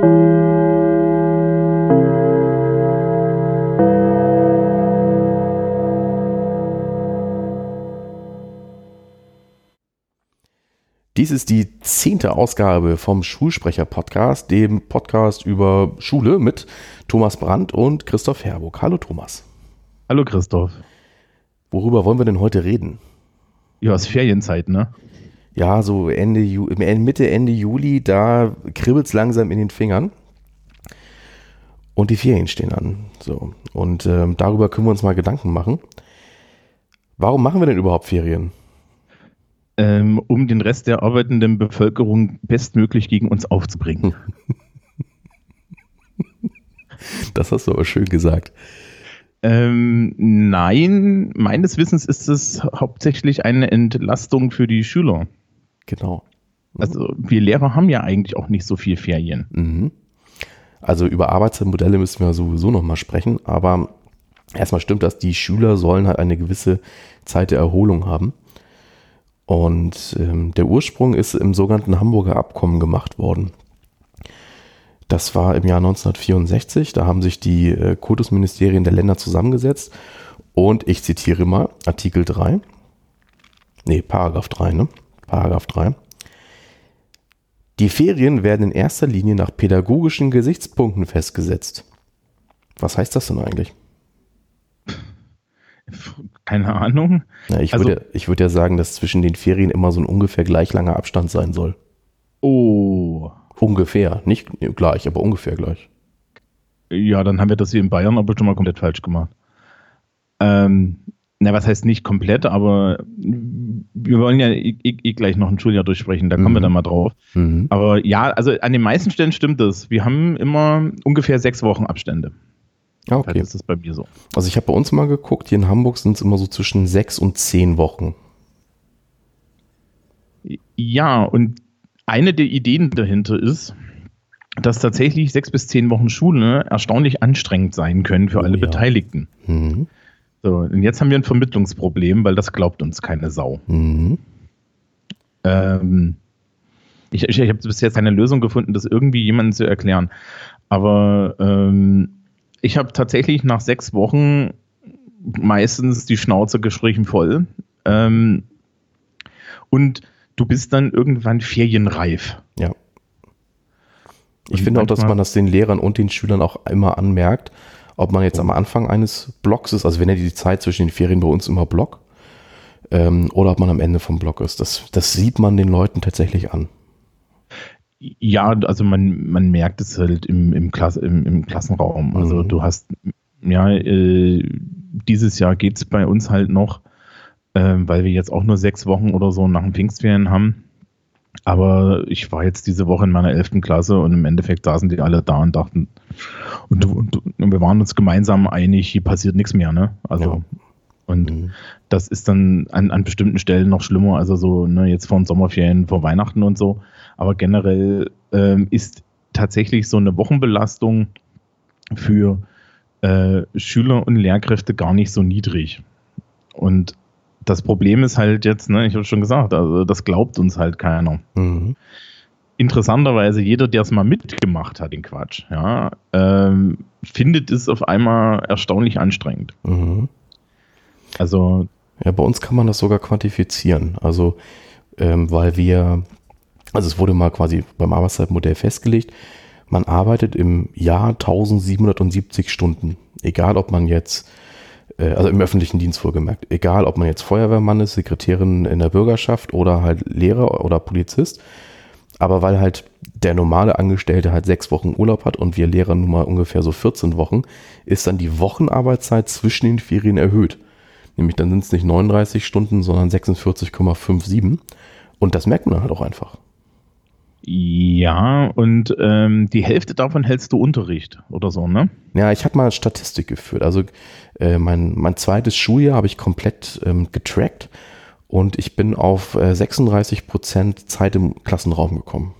Dies ist die zehnte Ausgabe vom Schulsprecher-Podcast, dem Podcast über Schule mit Thomas Brandt und Christoph Herburg. Hallo Thomas. Hallo Christoph. Worüber wollen wir denn heute reden? Ja, es ist Ferienzeit, ne? Ja, so Ende Mitte, Ende Juli, da kribbelt es langsam in den Fingern. Und die Ferien stehen an. So. Und ähm, darüber können wir uns mal Gedanken machen. Warum machen wir denn überhaupt Ferien? ähm, um den Rest der arbeitenden Bevölkerung bestmöglich gegen uns aufzubringen. Das hast du aber schön gesagt. Ähm, nein, meines Wissens ist es hauptsächlich eine Entlastung für die Schüler. Genau. Also wir Lehrer haben ja eigentlich auch nicht so viel Ferien. Mhm. Also über Arbeitsmodelle müssen wir sowieso nochmal sprechen, aber erstmal stimmt das, die Schüler sollen halt eine gewisse Zeit der Erholung haben. Und ähm, der Ursprung ist im sogenannten Hamburger Abkommen gemacht worden. Das war im Jahr 1964. Da haben sich die äh, Kultusministerien der Länder zusammengesetzt. Und ich zitiere mal Artikel 3. Nee, Paragraph 3, ne? Paragraph 3. Die Ferien werden in erster Linie nach pädagogischen Gesichtspunkten festgesetzt. Was heißt das denn eigentlich? Keine Ahnung. Ja, ich, also, würde, ich würde ja sagen, dass zwischen den Ferien immer so ein ungefähr gleich langer Abstand sein soll. Oh. Ungefähr. Nicht gleich, aber ungefähr gleich. Ja, dann haben wir das hier in Bayern aber schon mal komplett falsch gemacht. Ähm, na, was heißt nicht komplett, aber wir wollen ja eh, eh, eh gleich noch ein Schuljahr durchsprechen, da kommen mhm. wir dann mal drauf. Mhm. Aber ja, also an den meisten Stellen stimmt das. Wir haben immer ungefähr sechs Wochen Abstände. Ah, okay. Vielleicht ist das bei mir so. Also ich habe bei uns mal geguckt, hier in Hamburg sind es immer so zwischen sechs und zehn Wochen. Ja, und eine der Ideen dahinter ist, dass tatsächlich sechs bis zehn Wochen Schule erstaunlich anstrengend sein können für oh, alle ja. Beteiligten. Mhm. So, und jetzt haben wir ein Vermittlungsproblem, weil das glaubt uns keine Sau. Mhm. Ähm, ich, ich, ich habe bis jetzt keine Lösung gefunden, das irgendwie jemandem zu erklären. Aber ähm, ich habe tatsächlich nach sechs Wochen meistens die Schnauze gestrichen voll. Ähm, und du bist dann irgendwann ferienreif. Ja. Ich und finde auch, dass man das den Lehrern und den Schülern auch immer anmerkt, ob man jetzt am Anfang eines Blocks ist, also wenn er die Zeit zwischen den Ferien bei uns immer Block, ähm, oder ob man am Ende vom Block ist. Das, das sieht man den Leuten tatsächlich an. Ja, also man, man merkt es halt im, im, Klass, im, im Klassenraum. Also mhm. du hast, ja, äh, dieses Jahr geht es bei uns halt noch, äh, weil wir jetzt auch nur sechs Wochen oder so nach dem Pfingstferien haben. Aber ich war jetzt diese Woche in meiner elften Klasse und im Endeffekt saßen die alle da und dachten, und, und, und wir waren uns gemeinsam einig, hier passiert nichts mehr, ne? Also ja. Und mhm. das ist dann an, an bestimmten Stellen noch schlimmer, also so ne, jetzt vor den Sommerferien, vor Weihnachten und so. Aber generell ähm, ist tatsächlich so eine Wochenbelastung für äh, Schüler und Lehrkräfte gar nicht so niedrig. Und das Problem ist halt jetzt, ne, ich habe schon gesagt, also das glaubt uns halt keiner. Mhm. Interessanterweise, jeder, der es mal mitgemacht hat, den Quatsch, ja, ähm, findet es auf einmal erstaunlich anstrengend. Mhm. Also. Ja, bei uns kann man das sogar quantifizieren. Also, ähm, weil wir, also es wurde mal quasi beim Arbeitszeitmodell festgelegt, man arbeitet im Jahr 1770 Stunden. Egal, ob man jetzt, also im öffentlichen Dienst vorgemerkt, egal, ob man jetzt Feuerwehrmann ist, Sekretärin in der Bürgerschaft oder halt Lehrer oder Polizist. Aber weil halt der normale Angestellte halt sechs Wochen Urlaub hat und wir Lehrer nun mal ungefähr so 14 Wochen, ist dann die Wochenarbeitszeit zwischen den Ferien erhöht. Nämlich dann sind es nicht 39 Stunden, sondern 46,57. Und das merkt man halt auch einfach. Ja, und ähm, die Hälfte davon hältst du Unterricht oder so, ne? Ja, ich habe mal Statistik geführt. Also äh, mein, mein zweites Schuljahr habe ich komplett ähm, getrackt und ich bin auf äh, 36 Prozent Zeit im Klassenraum gekommen.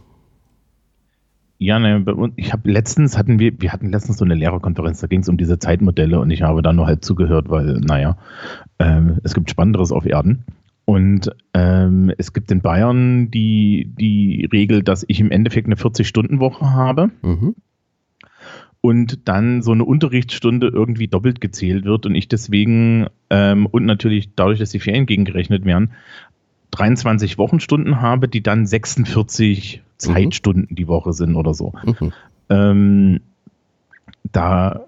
Ja, ne, ich habe letztens hatten wir, wir hatten letztens so eine Lehrerkonferenz, da ging es um diese Zeitmodelle und ich habe da nur halb zugehört, weil, naja, ähm, es gibt Spannenderes auf Erden. Und ähm, es gibt in Bayern die, die Regel, dass ich im Endeffekt eine 40-Stunden-Woche habe. Mhm. Und dann so eine Unterrichtsstunde irgendwie doppelt gezählt wird und ich deswegen ähm, und natürlich dadurch, dass die Ferien gegengerechnet werden, 23 Wochenstunden habe, die dann 46 mhm. Zeitstunden die Woche sind oder so. Mhm. Ähm, da,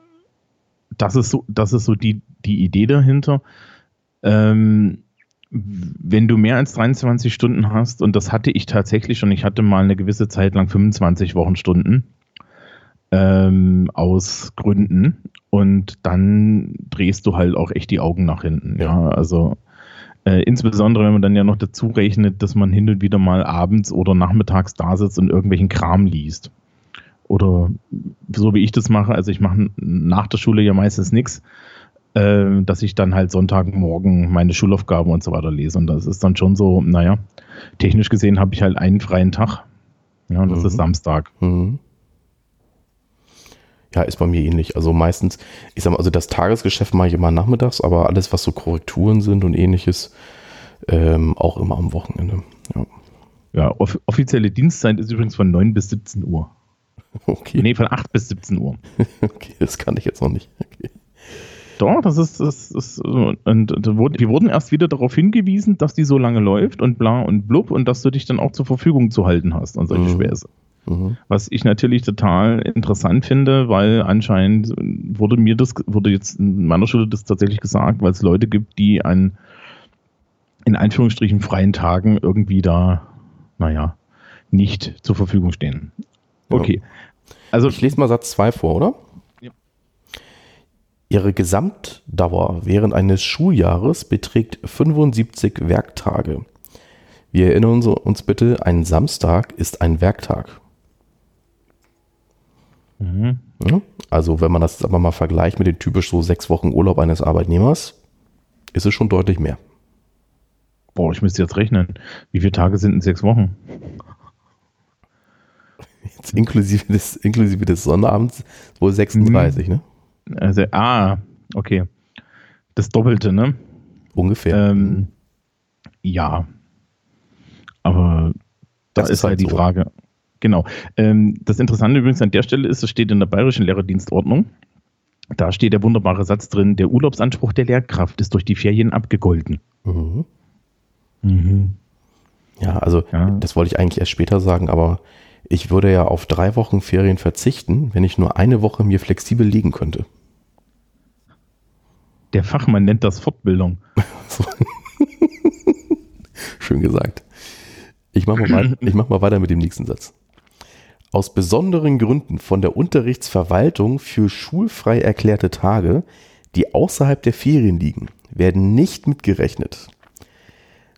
das ist so, das ist so die, die Idee dahinter. Ähm, wenn du mehr als 23 Stunden hast, und das hatte ich tatsächlich schon, ich hatte mal eine gewisse Zeit lang 25 Wochenstunden ähm, aus Gründen und dann drehst du halt auch echt die Augen nach hinten. Ja, also äh, insbesondere wenn man dann ja noch dazu rechnet, dass man hin und wieder mal abends oder nachmittags da sitzt und irgendwelchen Kram liest. Oder so wie ich das mache, also ich mache nach der Schule ja meistens nichts äh, dass ich dann halt Sonntagmorgen meine Schulaufgaben und so weiter lese. Und das ist dann schon so, naja, technisch gesehen habe ich halt einen freien Tag. Ja, und das mhm. ist Samstag. Mhm. Ja, ist bei mir ähnlich. Also meistens, ich sag mal, also das Tagesgeschäft mache ich immer nachmittags, aber alles, was so Korrekturen sind und ähnliches, ähm, auch immer am Wochenende. Ja, ja off offizielle Dienstzeit ist übrigens von 9 bis 17 Uhr. Okay. Nee, von 8 bis 17 Uhr. okay, das kann ich jetzt noch nicht. Okay. Doch, das ist, das ist und, wir wurden erst wieder darauf hingewiesen, dass die so lange läuft und bla und blub und dass du dich dann auch zur Verfügung zu halten hast an solche mhm. Späße. Mhm. Was ich natürlich total interessant finde, weil anscheinend wurde mir das, wurde jetzt in meiner Schule das tatsächlich gesagt, weil es Leute gibt, die an in Anführungsstrichen freien Tagen irgendwie da, naja, nicht zur Verfügung stehen. Okay. Also, ich lese mal Satz 2 vor, oder? Ihre Gesamtdauer während eines Schuljahres beträgt 75 Werktage. Wir erinnern uns bitte, ein Samstag ist ein Werktag. Mhm. Also wenn man das aber mal vergleicht mit den typisch so sechs Wochen Urlaub eines Arbeitnehmers, ist es schon deutlich mehr. Boah, ich müsste jetzt rechnen. Wie viele Tage sind in sechs Wochen? Jetzt inklusive des, inklusive des Sonnabends wohl 36, mhm. ne? Also, ah, okay. Das Doppelte, ne? Ungefähr. Ähm, ja. Aber das, das ist halt die so. Frage. Genau. Ähm, das Interessante übrigens an der Stelle ist, es steht in der Bayerischen Lehrerdienstordnung. Da steht der wunderbare Satz drin: Der Urlaubsanspruch der Lehrkraft ist durch die Ferien abgegolten. Mhm. Mhm. Ja, also ja. das wollte ich eigentlich erst später sagen, aber ich würde ja auf drei Wochen Ferien verzichten, wenn ich nur eine Woche mir flexibel liegen könnte. Der Fachmann nennt das Fortbildung. Schön gesagt. Ich mache mal, mach mal weiter mit dem nächsten Satz. Aus besonderen Gründen von der Unterrichtsverwaltung für schulfrei erklärte Tage, die außerhalb der Ferien liegen, werden nicht mitgerechnet.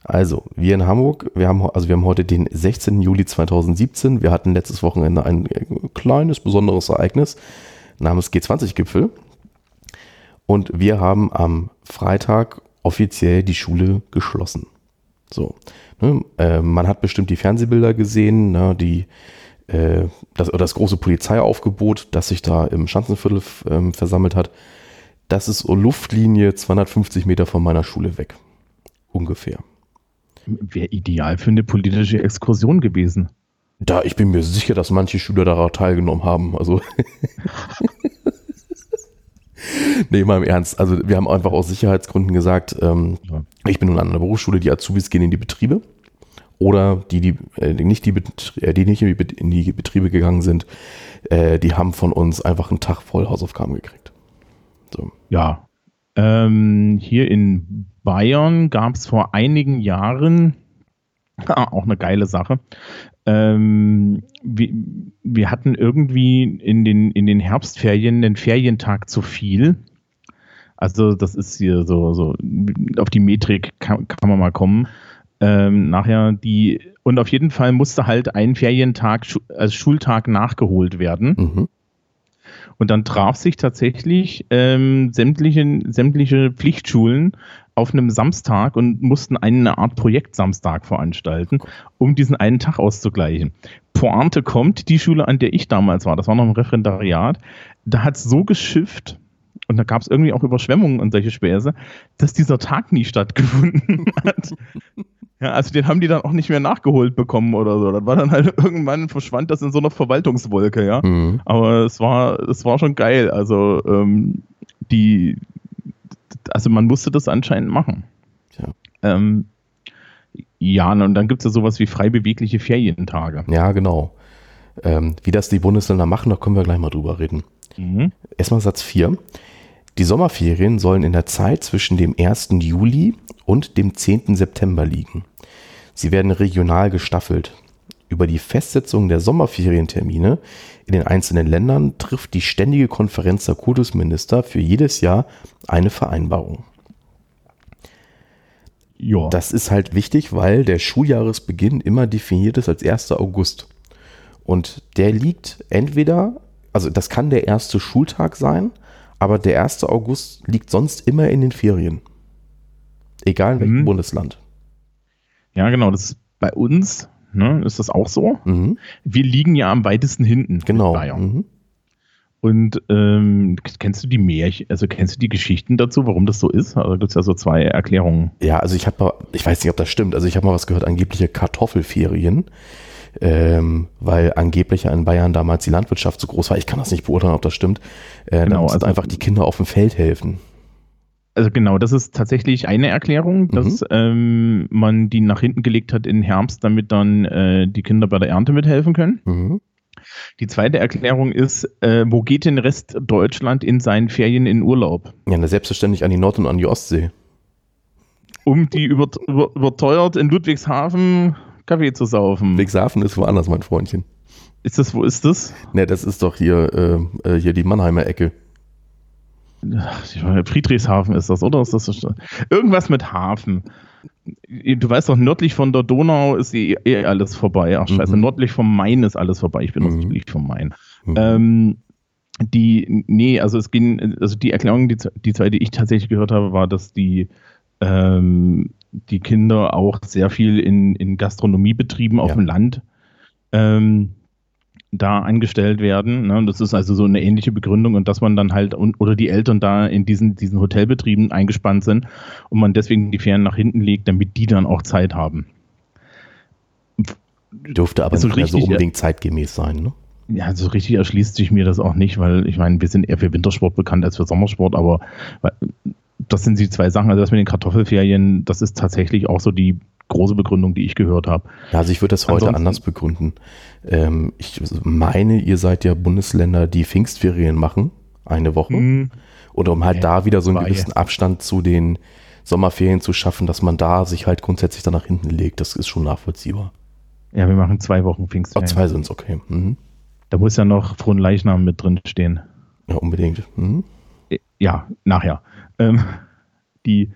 Also, wir in Hamburg, wir haben, also wir haben heute den 16. Juli 2017. Wir hatten letztes Wochenende ein kleines, besonderes Ereignis namens G20-Gipfel. Und wir haben am Freitag offiziell die Schule geschlossen. So. Ne, äh, man hat bestimmt die Fernsehbilder gesehen, ne, die, äh, das, das große Polizeiaufgebot, das sich da im Schanzenviertel äh, versammelt hat. Das ist Luftlinie 250 Meter von meiner Schule weg. Ungefähr. Wäre ideal für eine politische Exkursion gewesen. Da, ich bin mir sicher, dass manche Schüler daran teilgenommen haben. Also. nee, mal im Ernst. Also wir haben einfach aus Sicherheitsgründen gesagt, ähm, ja. ich bin nun an einer Berufsschule, die Azubis gehen in die Betriebe. Oder die, die, äh, nicht, die, äh, die nicht in die Betriebe gegangen sind, äh, die haben von uns einfach einen Tag voll Hausaufgaben gekriegt. So. Ja. Ähm, hier in Bayern gab es vor einigen Jahren auch eine geile Sache ähm, wir, wir hatten irgendwie in den, in den Herbstferien den Ferientag zu viel. Also das ist hier so, so auf die Metrik kann, kann man mal kommen. Ähm, nachher die, und auf jeden Fall musste halt ein Ferientag als Schultag nachgeholt werden. Mhm. Und dann traf sich tatsächlich ähm, sämtliche, sämtliche Pflichtschulen auf einem Samstag und mussten eine Art Projekt-Samstag veranstalten, um diesen einen Tag auszugleichen. Pointe kommt, die Schule, an der ich damals war, das war noch ein Referendariat, da hat es so geschifft, und da gab es irgendwie auch Überschwemmungen und solche Späße, dass dieser Tag nie stattgefunden hat. Ja, also den haben die dann auch nicht mehr nachgeholt bekommen oder so. Das war dann halt irgendwann verschwand das in so einer Verwaltungswolke, ja. Mhm. Aber es war, es war schon geil. Also ähm, die, also man musste das anscheinend machen. Ja. Ähm, ja, und dann gibt es ja sowas wie frei bewegliche Ferientage. Ja, genau. Ähm, wie das die Bundesländer machen, da können wir gleich mal drüber reden. Mhm. Erstmal Satz 4. Die Sommerferien sollen in der Zeit zwischen dem 1. Juli und dem 10. September liegen. Sie werden regional gestaffelt. Über die Festsetzung der Sommerferientermine in den einzelnen Ländern trifft die Ständige Konferenz der Kultusminister für jedes Jahr eine Vereinbarung. Ja. Das ist halt wichtig, weil der Schuljahresbeginn immer definiert ist als 1. August. Und der liegt entweder, also das kann der erste Schultag sein, aber der 1. August liegt sonst immer in den Ferien. Egal in welchem mhm. Bundesland. Ja, genau, das ist bei uns, ne, ist das auch so. Mhm. Wir liegen ja am weitesten hinten. Genau. Mhm. Und ähm, kennst du die Märchen, also kennst du die Geschichten dazu, warum das so ist? Also gibt es ja so zwei Erklärungen. Ja, also ich habe mal, ich weiß nicht, ob das stimmt, also ich habe mal was gehört, angebliche Kartoffelferien, ähm, weil angeblich in Bayern damals die Landwirtschaft so groß war. Ich kann das nicht beurteilen, ob das stimmt. Äh, genau, also einfach die Kinder auf dem Feld helfen. Also genau, das ist tatsächlich eine Erklärung, dass mhm. ähm, man die nach hinten gelegt hat in Herbst, damit dann äh, die Kinder bei der Ernte mithelfen können. Mhm. Die zweite Erklärung ist, äh, wo geht denn Rest Deutschland in seinen Ferien in Urlaub? Ja, na, selbstverständlich an die Nord- und an die Ostsee. Um die über, über, überteuert in Ludwigshafen Kaffee zu saufen. Ludwigshafen ist woanders, mein Freundchen. Ist das, wo ist das? Ne, das ist doch hier, äh, äh hier die Mannheimer Ecke. Friedrichshafen ist das, oder? Ist das irgendwas mit Hafen. Du weißt doch, nördlich von der Donau ist eh, eh alles vorbei. Ach scheiße, mhm. nördlich vom Main ist alles vorbei. Ich bin mhm. südlich vom Main. Mhm. Ähm, die, nee, also es ging, also die Erklärung, die, die zwei, die ich tatsächlich gehört habe, war, dass die, ähm, die Kinder auch sehr viel in, in Gastronomiebetrieben auf ja. dem Land ähm, da angestellt werden. Ne? Das ist also so eine ähnliche Begründung und dass man dann halt und, oder die Eltern da in diesen, diesen Hotelbetrieben eingespannt sind und man deswegen die Ferien nach hinten legt, damit die dann auch Zeit haben. Dürfte aber also nicht richtig, so unbedingt zeitgemäß sein, ne? Ja, so richtig erschließt sich mir das auch nicht, weil ich meine, wir sind eher für Wintersport bekannt als für Sommersport, aber das sind die zwei Sachen. Also das mit den Kartoffelferien, das ist tatsächlich auch so die große Begründung, die ich gehört habe. Ja, also ich würde das heute Ansonsten, anders begründen. Ähm, ich meine, ihr seid ja Bundesländer, die Pfingstferien machen, eine Woche. Mhm. Oder um halt ja, da wieder so einen gewissen ja. Abstand zu den Sommerferien zu schaffen, dass man da sich halt grundsätzlich dann nach hinten legt. Das ist schon nachvollziehbar. Ja, wir machen zwei Wochen Pfingstferien. Oh, zwei sind es, okay. Mhm. Da muss ja noch Frohen Leichnam mit drin stehen. Ja, unbedingt. Mhm. Ja, nachher. Ähm, die,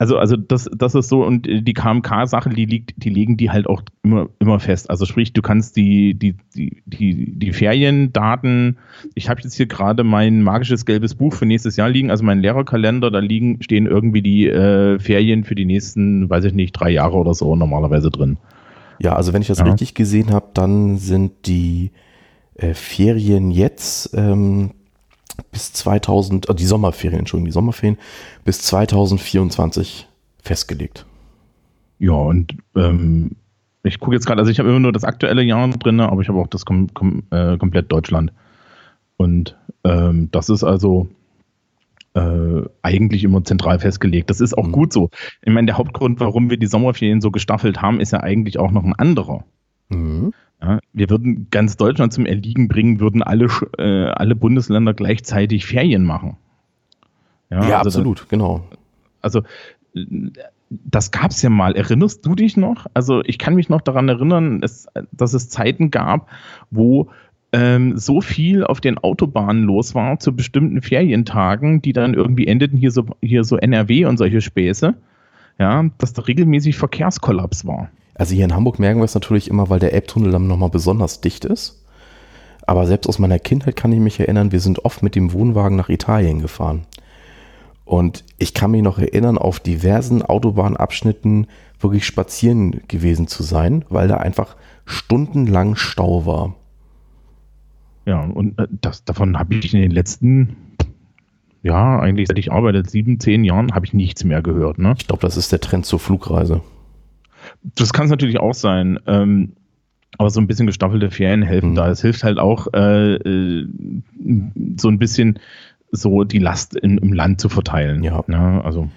also, also das, das ist so, und die KMK-Sache, die liegt, die legen die halt auch immer, immer fest. Also sprich, du kannst die, die, die, die, die Feriendaten, ich habe jetzt hier gerade mein magisches gelbes Buch für nächstes Jahr liegen, also mein Lehrerkalender, da liegen, stehen irgendwie die äh, Ferien für die nächsten, weiß ich nicht, drei Jahre oder so normalerweise drin. Ja, also wenn ich das ja. richtig gesehen habe, dann sind die äh, Ferien jetzt ähm, bis 2000, äh, die Sommerferien, Entschuldigung, die Sommerferien bis 2024 festgelegt. Ja, und ähm, ich gucke jetzt gerade, also ich habe immer nur das aktuelle Jahr drin, aber ich habe auch das kom kom äh, komplett Deutschland. Und ähm, das ist also äh, eigentlich immer zentral festgelegt. Das ist auch mhm. gut so. Ich meine, der Hauptgrund, warum wir die Sommerferien so gestaffelt haben, ist ja eigentlich auch noch ein anderer. Mhm. Ja, wir würden ganz Deutschland zum Erliegen bringen, würden alle, äh, alle Bundesländer gleichzeitig Ferien machen. Ja, ja also absolut, das, genau. Also das gab es ja mal. Erinnerst du dich noch? Also ich kann mich noch daran erinnern, es, dass es Zeiten gab, wo ähm, so viel auf den Autobahnen los war zu bestimmten Ferientagen, die dann irgendwie endeten hier so, hier so NRW und solche Späße, ja, dass da regelmäßig Verkehrskollaps war. Also hier in Hamburg merken wir es natürlich immer, weil der Elbtunnel dann nochmal besonders dicht ist. Aber selbst aus meiner Kindheit kann ich mich erinnern, wir sind oft mit dem Wohnwagen nach Italien gefahren. Und ich kann mich noch erinnern, auf diversen Autobahnabschnitten wirklich spazieren gewesen zu sein, weil da einfach stundenlang Stau war. Ja, und äh, das, davon habe ich in den letzten ja, eigentlich seit ich arbeite, sieben, zehn Jahren, habe ich nichts mehr gehört. Ne? Ich glaube, das ist der Trend zur Flugreise. Das kann es natürlich auch sein. Ähm, aber so ein bisschen gestaffelte Ferien helfen mhm. da. Es hilft halt auch, äh, äh, so ein bisschen so die Last in, im Land zu verteilen. Ja. Ne? Also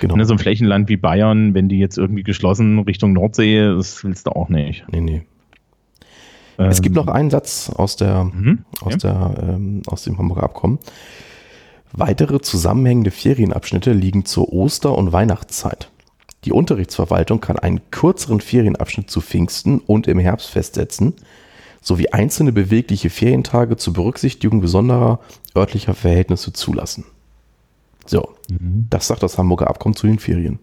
genau. ne, so ein Flächenland wie Bayern, wenn die jetzt irgendwie geschlossen Richtung Nordsee, das willst du auch nicht. Nee, nee. Ähm, es gibt noch einen Satz aus, der, mhm, aus, ja. der, ähm, aus dem Hamburger Abkommen. Weitere zusammenhängende Ferienabschnitte liegen zur Oster- und Weihnachtszeit. Die Unterrichtsverwaltung kann einen kürzeren Ferienabschnitt zu Pfingsten und im Herbst festsetzen, sowie einzelne bewegliche Ferientage zur Berücksichtigung besonderer örtlicher Verhältnisse zulassen. So, mhm. das sagt das Hamburger Abkommen zu den Ferien.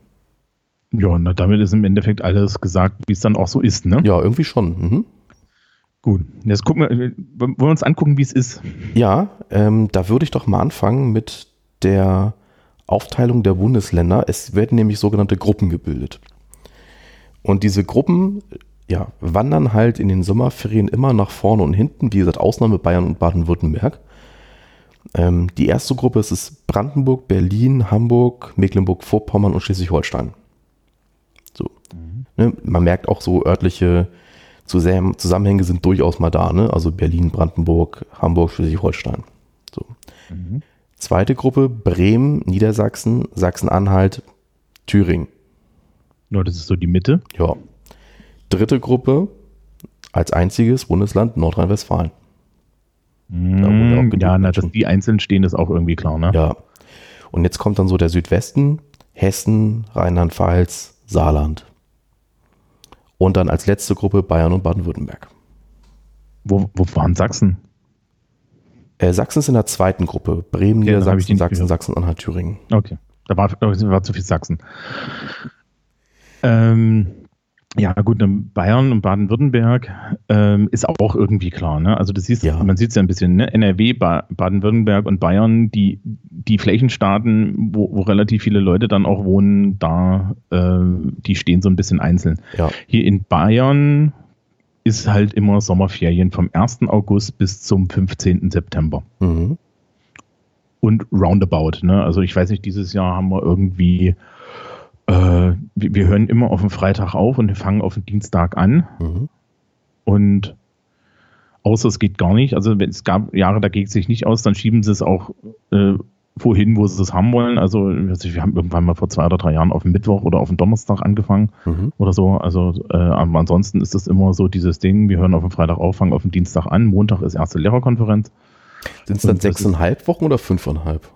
Ja, na, damit ist im Endeffekt alles gesagt, wie es dann auch so ist, ne? Ja, irgendwie schon. Mhm. Gut, jetzt gucken wir, wollen wir uns angucken, wie es ist. Ja, ähm, da würde ich doch mal anfangen mit der Aufteilung der Bundesländer. Es werden nämlich sogenannte Gruppen gebildet. Und diese Gruppen ja, wandern halt in den Sommerferien immer nach vorne und hinten. Wie gesagt, Ausnahme Bayern und Baden-Württemberg. Ähm, die erste Gruppe ist es Brandenburg, Berlin, Hamburg, Mecklenburg-Vorpommern und Schleswig-Holstein. So. Mhm. Ne, man merkt auch so örtliche Zusammenhänge sind durchaus mal da, ne? Also Berlin, Brandenburg, Hamburg, Schleswig-Holstein. So. Mhm. Zweite Gruppe, Bremen, Niedersachsen, Sachsen-Anhalt, Thüringen. Ja, das ist so die Mitte. Ja. Dritte Gruppe, als einziges Bundesland Nordrhein-Westfalen. Mm, ja, na, dass die einzeln stehen, ist auch irgendwie klar, ne? Ja. Und jetzt kommt dann so der Südwesten, Hessen, Rheinland-Pfalz, Saarland. Und dann als letzte Gruppe Bayern und Baden-Württemberg. Wo, wo waren Sachsen? Äh, Sachsen ist in der zweiten Gruppe. Bremen, ja, Niedersachsen, Sachsen, Sachsen-Anhalt, Thüringen. Okay. Da war, war zu viel Sachsen. Ähm, ja, gut, Bayern und Baden-Württemberg ähm, ist auch irgendwie klar. Ne? Also das siehst, ja. man sieht es ja ein bisschen, ne? NRW, ba Baden-Württemberg und Bayern, die, die Flächenstaaten, wo, wo relativ viele Leute dann auch wohnen, da, äh, die stehen so ein bisschen einzeln. Ja. Hier in Bayern ist halt immer Sommerferien vom 1. August bis zum 15. September. Mhm. Und roundabout. Ne? Also ich weiß nicht, dieses Jahr haben wir irgendwie äh, wir, hören immer auf den Freitag auf und wir fangen auf den Dienstag an. Mhm. Und außer es geht gar nicht. Also wenn es gab Jahre, da geht es sich nicht aus, dann schieben sie es auch äh, wohin, wo sie es haben wollen. Also wir haben irgendwann mal vor zwei oder drei Jahren auf den Mittwoch oder auf den Donnerstag angefangen mhm. oder so. Also äh, ansonsten ist das immer so dieses Ding, wir hören auf den Freitag auf, fangen auf den Dienstag an. Montag ist erste Lehrerkonferenz. Sind es dann sechseinhalb Wochen oder fünfeinhalb?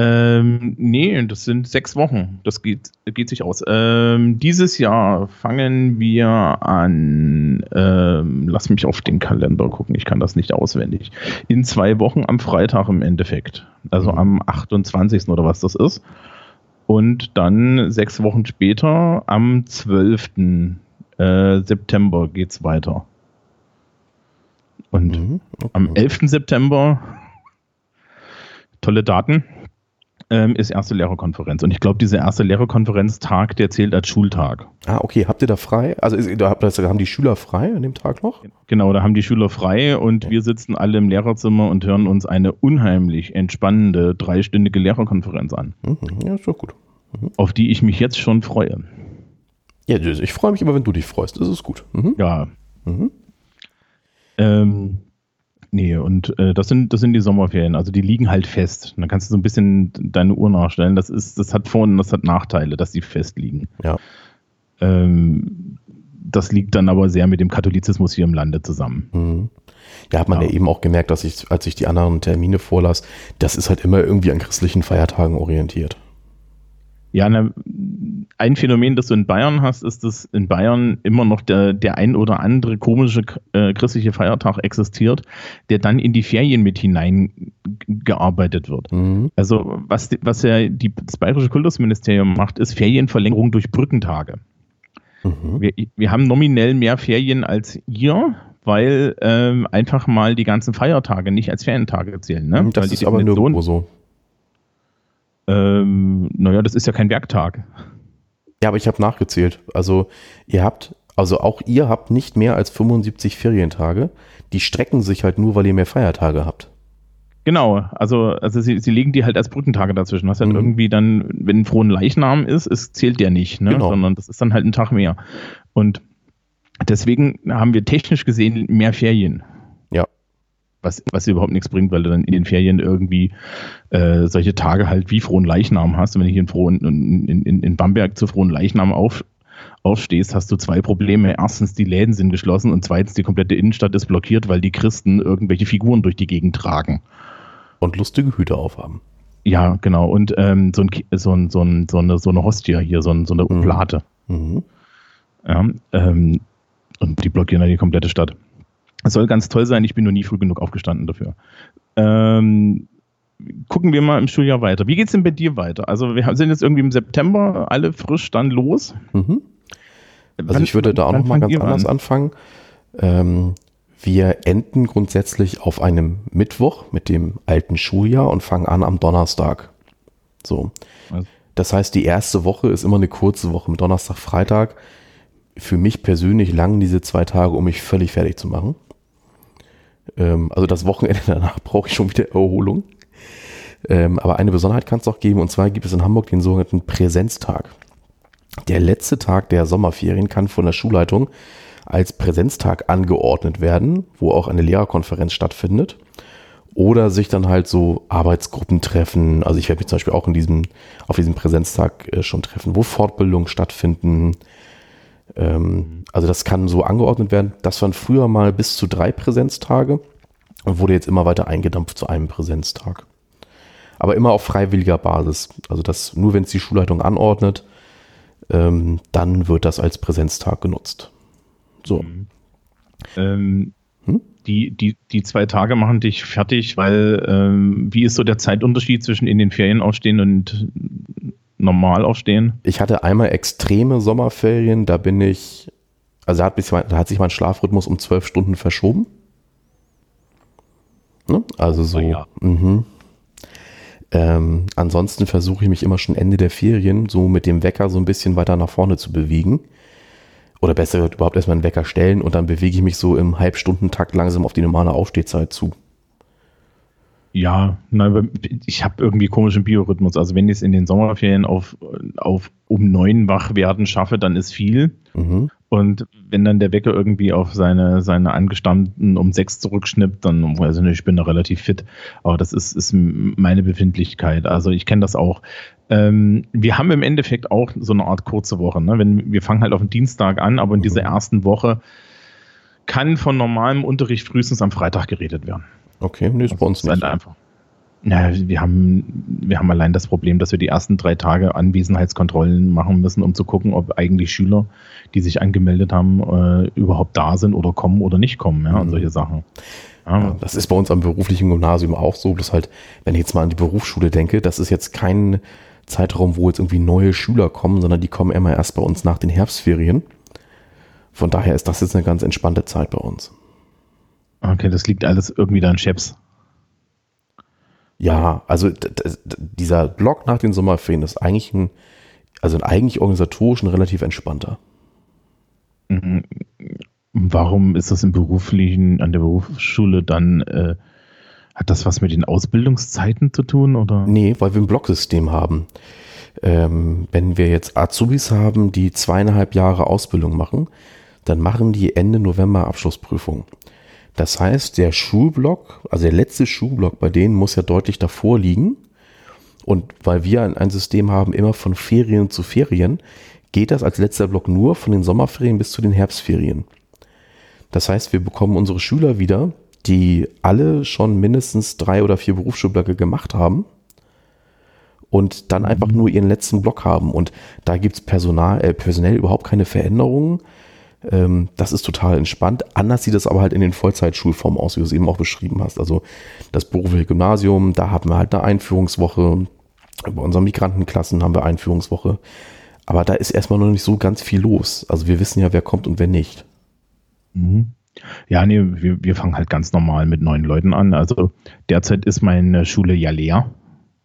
Ähm, nee, das sind sechs Wochen. Das geht, geht sich aus. Ähm, dieses Jahr fangen wir an. Ähm, lass mich auf den Kalender gucken, ich kann das nicht auswendig. In zwei Wochen am Freitag im Endeffekt. Also mhm. am 28. oder was das ist. Und dann sechs Wochen später, am 12. Äh, September, es weiter. Und mhm, okay. am 11. September, tolle Daten, ähm, ist erste Lehrerkonferenz. Und ich glaube, diese erste Lehrerkonferenztag, der zählt als Schultag. Ah, okay. Habt ihr da frei? Also da haben die Schüler frei an dem Tag noch? Genau, da haben die Schüler frei und ja. wir sitzen alle im Lehrerzimmer und hören uns eine unheimlich entspannende dreistündige Lehrerkonferenz an. Mhm, ja, ist doch gut. Mhm. Auf die ich mich jetzt schon freue. Ja, ich freue mich immer, wenn du dich freust. Das ist gut. Mhm. Ja. Mhm. Ähm, Nee, und äh, das, sind, das sind die Sommerferien. Also die liegen halt fest. dann kannst du so ein bisschen deine Uhr nachstellen. Das, ist, das hat Vor- und das hat Nachteile, dass die fest liegen. Ja. Ähm, das liegt dann aber sehr mit dem Katholizismus hier im Lande zusammen. Mhm. Ja, hat man ja. ja. eben auch gemerkt, dass ich, als ich die anderen Termine vorlas, das ist halt immer irgendwie an christlichen Feiertagen orientiert. Ja, ne, ein Phänomen, das du in Bayern hast, ist, dass in Bayern immer noch der, der ein oder andere komische äh, christliche Feiertag existiert, der dann in die Ferien mit hineingearbeitet wird. Mhm. Also was, was ja die, das Bayerische Kultusministerium macht, ist Ferienverlängerung durch Brückentage. Mhm. Wir, wir haben nominell mehr Ferien als ihr, weil ähm, einfach mal die ganzen Feiertage nicht als Ferientage zählen. Ne? Das weil ist aber nirgendwo so. Ähm, naja, das ist ja kein Werktag. Ja, aber ich habe nachgezählt. Also ihr habt, also auch ihr habt nicht mehr als 75 Ferientage. Die strecken sich halt nur, weil ihr mehr Feiertage habt. Genau, also, also sie, sie legen die halt als Brückentage dazwischen. Was halt mhm. irgendwie dann, wenn ein frohen Leichnam ist, es zählt der nicht, ne? Genau. sondern das ist dann halt ein Tag mehr. Und deswegen haben wir technisch gesehen mehr Ferien. Was, was überhaupt nichts bringt, weil du dann in den Ferien irgendwie äh, solche Tage halt wie frohen Leichnam hast. Und wenn ich in, frohen, in, in, in Bamberg zu frohen Leichnam auf, aufstehst, hast du zwei Probleme. Erstens, die Läden sind geschlossen und zweitens, die komplette Innenstadt ist blockiert, weil die Christen irgendwelche Figuren durch die Gegend tragen. Und lustige Hüte aufhaben. Ja, genau. Und ähm, so, ein, so, ein, so, ein, so, eine, so eine Hostia hier, so, ein, so eine mhm. Oblate. Mhm. Ja, ähm, und die blockieren dann die komplette Stadt. Es soll ganz toll sein, ich bin noch nie früh genug aufgestanden dafür. Ähm, gucken wir mal im Schuljahr weiter. Wie geht es denn bei dir weiter? Also wir sind jetzt irgendwie im September alle frisch dann los. Mhm. Also wann, ich würde da auch noch mal ganz anders an? anfangen. Ähm, wir enden grundsätzlich auf einem Mittwoch mit dem alten Schuljahr und fangen an am Donnerstag. So. Also. Das heißt, die erste Woche ist immer eine kurze Woche Donnerstag, Freitag. Für mich persönlich lang diese zwei Tage, um mich völlig fertig zu machen. Ähm, also das Wochenende danach brauche ich schon wieder Erholung. Ähm, aber eine Besonderheit kann es auch geben, und zwar gibt es in Hamburg den sogenannten Präsenztag. Der letzte Tag der Sommerferien kann von der Schulleitung als Präsenztag angeordnet werden, wo auch eine Lehrerkonferenz stattfindet. Oder sich dann halt so Arbeitsgruppen treffen. Also ich werde mich zum Beispiel auch in diesem, auf diesem Präsenztag äh, schon treffen, wo Fortbildungen stattfinden. Ähm, also das kann so angeordnet werden. Das waren früher mal bis zu drei Präsenztage und wurde jetzt immer weiter eingedampft zu einem Präsenztag. Aber immer auf freiwilliger Basis. Also das nur, wenn es die Schulleitung anordnet, ähm, dann wird das als Präsenztag genutzt. So. Mhm. Ähm, hm? die, die, die zwei Tage machen dich fertig, weil ähm, wie ist so der Zeitunterschied zwischen in den Ferien aufstehen und normal aufstehen? Ich hatte einmal extreme Sommerferien, da bin ich, also da hat, mich, da hat sich mein Schlafrhythmus um zwölf Stunden verschoben. Ne? Also so. Oh ja. Mhm. Ähm, ansonsten versuche ich mich immer schon Ende der Ferien so mit dem Wecker so ein bisschen weiter nach vorne zu bewegen. Oder besser überhaupt erstmal einen Wecker stellen und dann bewege ich mich so im Halbstundentakt langsam auf die normale Aufstehzeit zu. Ja, nein, ich habe irgendwie komischen Biorhythmus. Also wenn ich es in den Sommerferien auf, auf um neun wach werden schaffe, dann ist viel. Mhm. Und wenn dann der Wecker irgendwie auf seine, seine angestammten um sechs zurückschnippt, dann, also ich bin da relativ fit. Aber das ist, ist meine Befindlichkeit. Also ich kenne das auch. Ähm, wir haben im Endeffekt auch so eine Art kurze Woche. Ne? Wenn, wir fangen halt auf den Dienstag an, aber in dieser mhm. ersten Woche kann von normalem Unterricht frühestens am Freitag geredet werden. Okay, nee, ist also bei uns nicht. Halt einfach. Ja, wir haben, wir haben allein das Problem, dass wir die ersten drei Tage Anwesenheitskontrollen machen müssen, um zu gucken, ob eigentlich Schüler, die sich angemeldet haben, äh, überhaupt da sind oder kommen oder nicht kommen, ja, mhm. und solche Sachen. Ja. Ja, das ist bei uns am beruflichen Gymnasium auch so, dass halt, wenn ich jetzt mal an die Berufsschule denke, das ist jetzt kein Zeitraum, wo jetzt irgendwie neue Schüler kommen, sondern die kommen immer erst bei uns nach den Herbstferien. Von daher ist das jetzt eine ganz entspannte Zeit bei uns. Okay, das liegt alles irgendwie da in Chefs. Ja, also dieser Block nach den Sommerferien ist eigentlich ein, also eigentlich organisatorisch ein relativ entspannter. Mhm. Warum ist das im beruflichen, an der Berufsschule dann, äh, hat das was mit den Ausbildungszeiten zu tun? Oder? Nee, weil wir ein Blocksystem haben. Ähm, wenn wir jetzt Azubis haben, die zweieinhalb Jahre Ausbildung machen, dann machen die Ende November Abschlussprüfung. Das heißt, der Schulblock, also der letzte Schulblock bei denen muss ja deutlich davor liegen. Und weil wir ein, System haben, immer von Ferien zu Ferien, geht das als letzter Block nur von den Sommerferien bis zu den Herbstferien. Das heißt, wir bekommen unsere Schüler wieder, die alle schon mindestens drei oder vier Berufsschulblöcke gemacht haben und dann einfach nur ihren letzten Block haben. Und da gibt es äh, personell überhaupt keine Veränderungen. Ähm, das ist total entspannt. Anders sieht es aber halt in den Vollzeitschulformen aus, wie du es eben auch beschrieben hast. Also das berufliche Gymnasium, da haben wir halt eine Einführungswoche. Bei unseren Migrantenklassen haben wir Einführungswoche. Aber da ist erstmal noch nicht so ganz viel los. Also wir wissen ja, wer kommt und wer nicht. Mhm. Ja, nee, wir, wir fangen halt ganz normal mit neun Leuten an. Also derzeit ist meine Schule ja leer.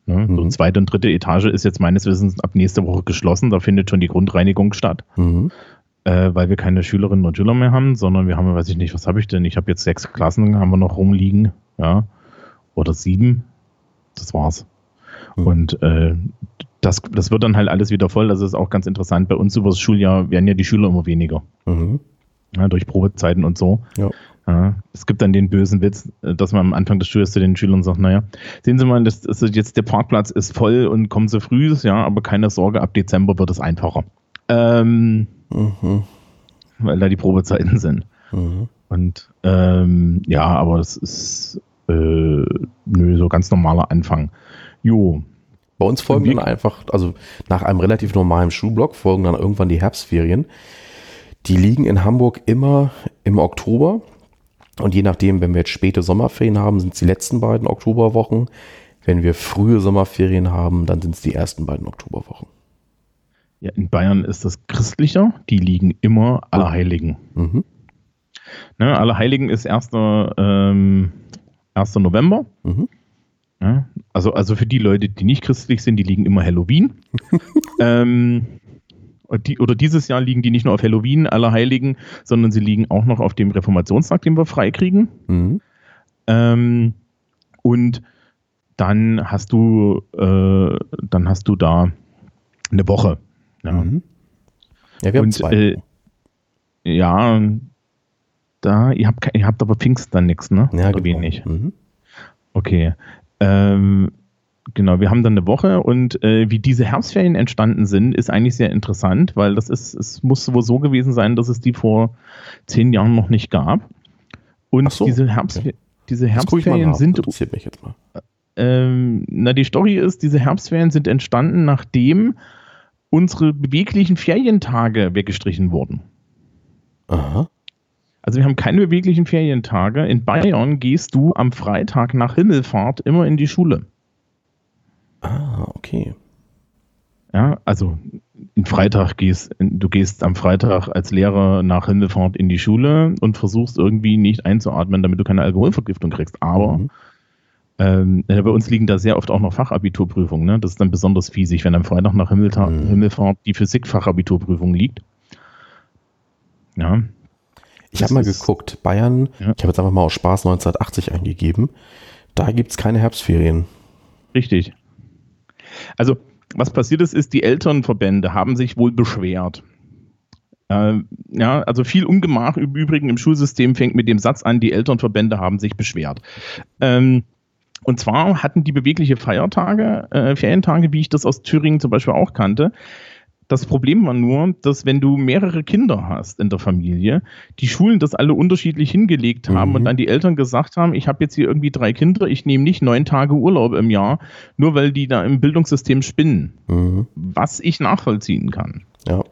Ne? Mhm. So zweite und dritte Etage ist jetzt meines Wissens ab nächste Woche geschlossen. Da findet schon die Grundreinigung statt. Mhm äh, weil wir keine Schülerinnen und Schüler mehr haben, sondern wir haben, weiß ich nicht, was habe ich denn? Ich habe jetzt sechs Klassen, haben wir noch rumliegen, ja. oder sieben. Das war's. Mhm. Und äh, das, das wird dann halt alles wieder voll. Das ist auch ganz interessant. Bei uns über das Schuljahr werden ja die Schüler immer weniger. Mhm. Ja, durch Probezeiten und so. Ja. Ja, es gibt dann den bösen Witz, dass man am Anfang des Schuljahres zu den Schülern sagt, naja, sehen Sie mal, das, das jetzt der Parkplatz ist voll und kommen Sie früh, ja, aber keine Sorge, ab Dezember wird es einfacher. Ähm, mhm. Weil da die Probezeiten sind. Mhm. Und ähm, ja, aber es ist äh, nö, so ganz normaler Anfang. Jo. Bei uns folgen dann einfach, also nach einem relativ normalen Schulblock folgen dann irgendwann die Herbstferien. Die liegen in Hamburg immer im Oktober. Und je nachdem, wenn wir jetzt späte Sommerferien haben, sind es die letzten beiden Oktoberwochen. Wenn wir frühe Sommerferien haben, dann sind es die ersten beiden Oktoberwochen. Ja, in Bayern ist das christlicher. Die liegen immer Allerheiligen. Mhm. Ne, Allerheiligen ist 1. Ähm, 1. November. Mhm. Ja, also, also für die Leute, die nicht christlich sind, die liegen immer Halloween. ähm, die, oder dieses Jahr liegen die nicht nur auf Halloween, Allerheiligen, sondern sie liegen auch noch auf dem Reformationstag, den wir freikriegen. Mhm. Ähm, und dann hast du, äh, dann hast du da eine Woche. Ja, mhm. ja wir haben und, zwei. Äh, ja, da, ihr habt, ihr habt aber Pfingst dann nichts, ne? Ja, Oder genau. wenig. Mhm. Okay. Ähm, Genau, wir haben dann eine Woche und äh, wie diese Herbstferien entstanden sind, ist eigentlich sehr interessant, weil das ist, es muss wohl so gewesen sein, dass es die vor zehn Jahren noch nicht gab. Und so, diese, Herbst, okay. diese Herbstferien sind. Interessiert mich jetzt mal. Ähm, na, die Story ist, diese Herbstferien sind entstanden, nachdem unsere beweglichen Ferientage weggestrichen wurden. Aha. Also wir haben keine beweglichen Ferientage. In Bayern gehst du am Freitag nach Himmelfahrt immer in die Schule. Ah, okay. Ja, also in Freitag gehst, du gehst am Freitag als Lehrer nach Himmelfahrt in die Schule und versuchst irgendwie nicht einzuatmen, damit du keine Alkoholvergiftung kriegst. Aber mhm. Ähm, bei uns liegen da sehr oft auch noch Fachabiturprüfungen. Ne? Das ist dann besonders fiesig, wenn am Freitag nach Himmelta mhm. Himmelfahrt die Physik-Fachabiturprüfung liegt. Ja. Ich habe mal geguckt, Bayern, ja. ich habe jetzt einfach mal aus Spaß 1980 eingegeben, da gibt es keine Herbstferien. Richtig. Also, was passiert ist, ist, die Elternverbände haben sich wohl beschwert. Äh, ja, also viel Ungemach im Übrigen im Schulsystem fängt mit dem Satz an, die Elternverbände haben sich beschwert. Ähm, und zwar hatten die bewegliche Feiertage, äh, Ferientage, wie ich das aus Thüringen zum Beispiel auch kannte, das Problem war nur, dass wenn du mehrere Kinder hast in der Familie, die Schulen das alle unterschiedlich hingelegt haben mhm. und dann die Eltern gesagt haben, ich habe jetzt hier irgendwie drei Kinder, ich nehme nicht neun Tage Urlaub im Jahr, nur weil die da im Bildungssystem spinnen. Mhm. Was ich nachvollziehen kann. Ja.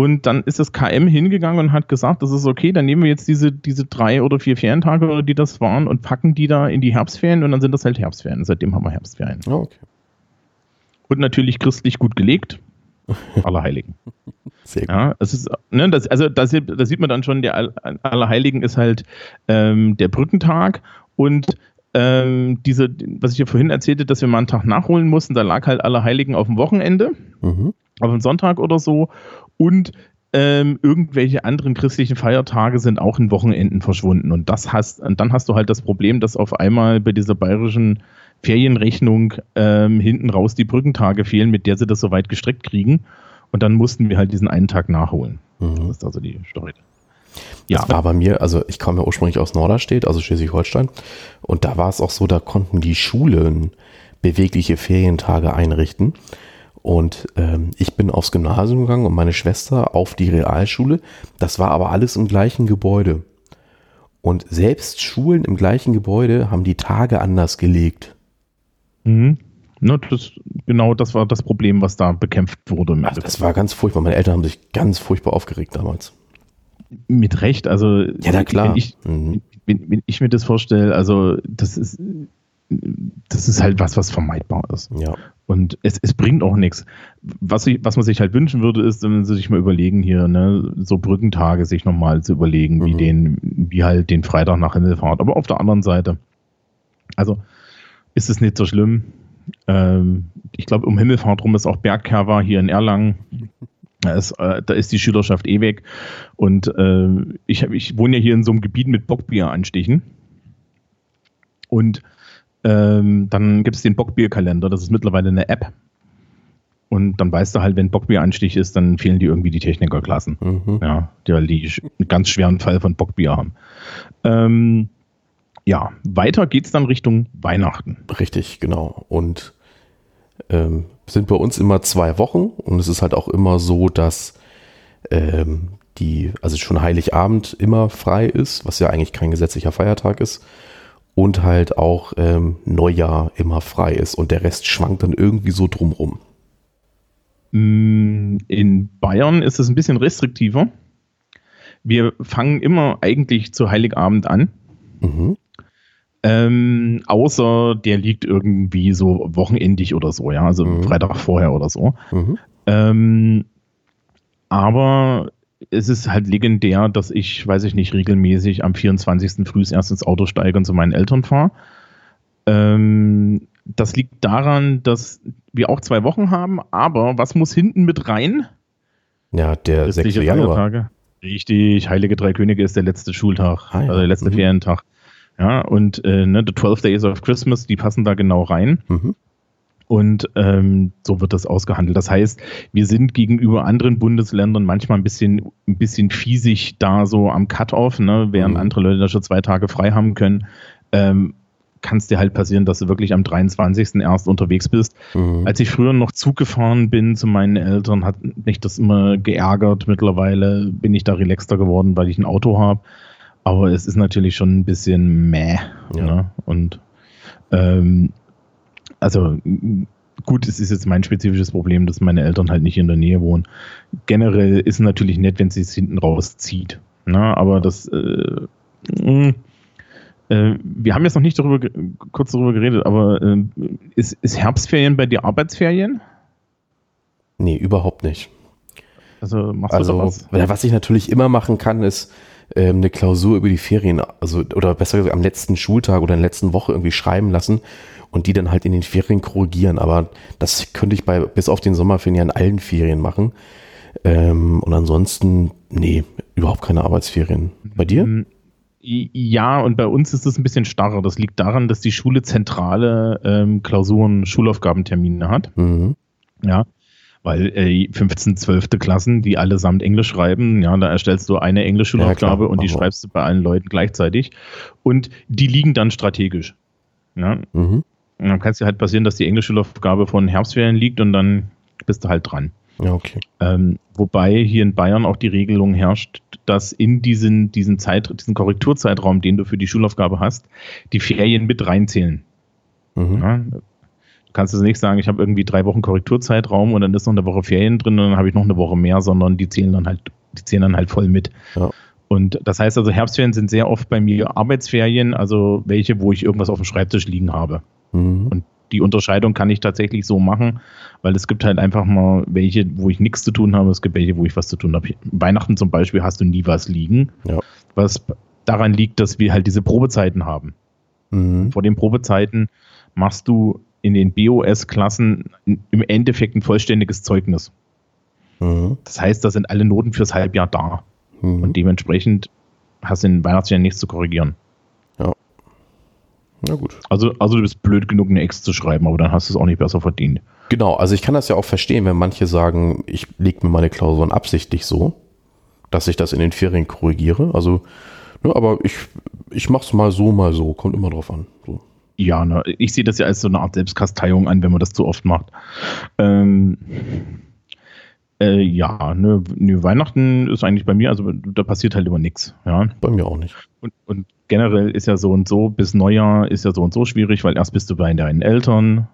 Und dann ist das KM hingegangen und hat gesagt, das ist okay, dann nehmen wir jetzt diese, diese drei oder vier Ferientage, oder die das waren, und packen die da in die Herbstferien und dann sind das halt Herbstferien. Seitdem haben wir Herbstferien. Oh, okay. Und natürlich christlich gut gelegt. Allerheiligen. Sehr gut. Ja, es ist, ne, das, also da sieht man dann schon, der Allerheiligen ist halt ähm, der Brückentag und ähm, diese, was ich ja vorhin erzählte, dass wir mal einen Tag nachholen mussten, da lag halt Allerheiligen auf dem Wochenende, mhm. auf dem Sonntag oder so und ähm, irgendwelche anderen christlichen Feiertage sind auch in Wochenenden verschwunden. Und das hast, und dann hast du halt das Problem, dass auf einmal bei dieser bayerischen Ferienrechnung ähm, hinten raus die Brückentage fehlen, mit der sie das so weit gestrickt kriegen. Und dann mussten wir halt diesen einen Tag nachholen. Mhm. Das ist also die Story. Ja. Das war bei mir, also ich komme ja ursprünglich aus Norderstedt, also Schleswig-Holstein. Und da war es auch so, da konnten die Schulen bewegliche Ferientage einrichten. Und ähm, ich bin aufs Gymnasium gegangen und meine Schwester auf die Realschule. Das war aber alles im gleichen Gebäude. Und selbst Schulen im gleichen Gebäude haben die Tage anders gelegt. Mhm. Ne, das, genau das war das Problem, was da bekämpft wurde. Also das war ganz furchtbar. Meine Eltern haben sich ganz furchtbar aufgeregt damals. Mit Recht, also ja, na klar. Wenn ich, mhm. wenn, wenn ich mir das vorstelle, also das ist, das ist halt was, was vermeidbar ist. Ja. Und es, es bringt auch nichts. Was, ich, was man sich halt wünschen würde, ist, wenn sie sich mal überlegen, hier, ne, so Brückentage sich nochmal zu überlegen, mhm. wie den, wie halt den Freitag nach Himmelfahrt. Aber auf der anderen Seite, also ist es nicht so schlimm. Ähm, ich glaube, um Himmelfahrt rum ist auch Bergkerwa hier in Erlangen. Da ist, äh, da ist die Schülerschaft eh weg. Und äh, ich, ich wohne ja hier in so einem Gebiet mit Bockbier anstichen. Und Ähm, dann gibt es den Bockbierkalender, das ist mittlerweile eine App. Und dann weißt du halt, wenn Bockbieranstich ist, dann fehlen die irgendwie die Technikerklassen. Mhm. Ja, die, die einen ganz schweren Fall von Bockbier haben. Ähm, ja, weiter geht es dann Richtung Weihnachten. Richtig, genau. Und ähm, sind bei uns immer zwei Wochen und es ist halt auch immer so, dass ähm, die, also schon Heiligabend immer frei ist, was ja eigentlich kein gesetzlicher Feiertag ist. Und halt auch ähm, Neujahr immer frei ist und der Rest schwankt dann irgendwie so drumrum. Mm, in Bayern ist es ein bisschen restriktiver. Wir fangen immer eigentlich zu Heiligabend an. Mhm. Ähm, außer der liegt irgendwie so wochenendig oder so, ja, also mhm. Freitag vorher oder so. Mhm. Ähm, aber es ist halt legendär, dass ich, weiß ich nicht, regelmäßig am 24. früh erst ins Auto steige und zu meinen Eltern fahre. Ähm, das liegt daran, dass wir auch zwei Wochen haben, aber was muss hinten mit rein? Ja, der 6. Januar. Richtig, Heilige Drei Könige ist der letzte Schultag, ah, ja. also der letzte mhm. Ferientag. Ja, und äh, ne, The 12 Days of Christmas, die passen da genau rein. Mhm. Und ähm, so wird das ausgehandelt. Das heißt, wir sind gegenüber anderen Bundesländern manchmal ein bisschen, ein bisschen fiesig da so am Cut-off, ne? während mhm. andere Leute da schon zwei Tage frei haben können. Ähm, kann es dir halt passieren, dass du wirklich am 23. erst unterwegs bist. Mhm. Als ich früher noch Zug gefahren bin zu meinen Eltern, hat mich das immer geärgert. Mittlerweile bin ich da relaxter geworden, weil ich ein Auto habe. Aber es ist natürlich schon ein bisschen meh. Ja. Ne? Und ähm, also gut, es ist jetzt mein spezifisches Problem, dass meine Eltern halt nicht in der Nähe wohnen. Generell ist es natürlich nett, wenn sie es hinten rauszieht. Ne? Aber das äh, mh, äh, wir haben jetzt noch nicht darüber, kurz darüber geredet, aber äh, ist, ist Herbstferien bei dir Arbeitsferien? Nee, überhaupt nicht. Also machst also, du was? Was ich natürlich immer machen kann, ist ähm, eine Klausur über die Ferien, also oder besser gesagt am letzten Schultag oder in der letzten Woche irgendwie schreiben lassen und die dann halt in den Ferien korrigieren. Aber das könnte ich bei bis auf den Sommerferien ja in allen Ferien machen. Ähm, und ansonsten, nee, überhaupt keine Arbeitsferien. Bei dir? Mm, ja, und bei uns ist es ein bisschen starrer. Das liegt daran, dass die Schule zentrale ähm, Klausuren, Schulaufgabentermine hat. Mhm. Ja, weil äh, 15, 12. Klassen, die allesamt Englisch schreiben, ja, da erstellst du eine Englisch-Schulaufgabe ja, und die schreibst du bei allen Leuten gleichzeitig. Und die liegen dann strategisch. Ja. Mhm. Und dann kann es dir halt passieren, dass die Englisch-Schulaufgabe von Herbstferien liegt und dann bist du halt dran. Ja, okay. Ähm, wobei hier in Bayern auch die Regelung herrscht, dass in diesen, diesen, Zeit, diesen Korrekturzeitraum, den du für die Schulaufgabe hast, die Ferien mit reinzählen. Mhm. Ja, du kannst also nicht sagen, ich habe irgendwie drei Wochen Korrekturzeitraum und dann ist noch eine Woche Ferien drin und dann habe ich noch eine Woche mehr, sondern die zählen dann halt, die zählen dann halt voll mit. Ja. Und das heißt also, Herbstferien sind sehr oft bei mir Arbeitsferien, also welche, wo ich irgendwas auf dem Schreibtisch liegen habe. Mhm. Und die Unterscheidung kann ich tatsächlich so machen, weil es gibt halt einfach mal welche, wo ich nichts zu tun habe, es gibt welche, wo ich was zu tun habe. Weihnachten zum Beispiel hast du nie was liegen, ja. was daran liegt, dass wir halt diese Probezeiten haben. Mhm. Vor den Probezeiten machst du in den BOS-Klassen im Endeffekt ein vollständiges Zeugnis. Mhm. Das heißt, da sind alle Noten fürs Halbjahr da. Mhm. Und dementsprechend hast du in Weihnachtsjahr nichts zu korrigieren. Na gut. Also, also du bist blöd genug, eine Ex zu schreiben, aber dann hast du es auch nicht besser verdient. Genau, also ich kann das ja auch verstehen, wenn manche sagen, ich lege mir meine Klausuren absichtlich so, dass ich das in den Ferien korrigiere. Also, ne, aber ich, ich mache es mal so, mal so, kommt immer drauf an. So. Ja, ne, ich sehe das ja als so eine Art Selbstkasteiung an, wenn man das zu oft macht. Ähm, äh, ja, ne, ne, Weihnachten ist eigentlich bei mir, also da passiert halt immer nichts. Ja. Bei mir auch nicht. Und, und generell ist ja so und so, bis Neujahr ist ja so und so schwierig, weil erst bist du bei deinen Eltern,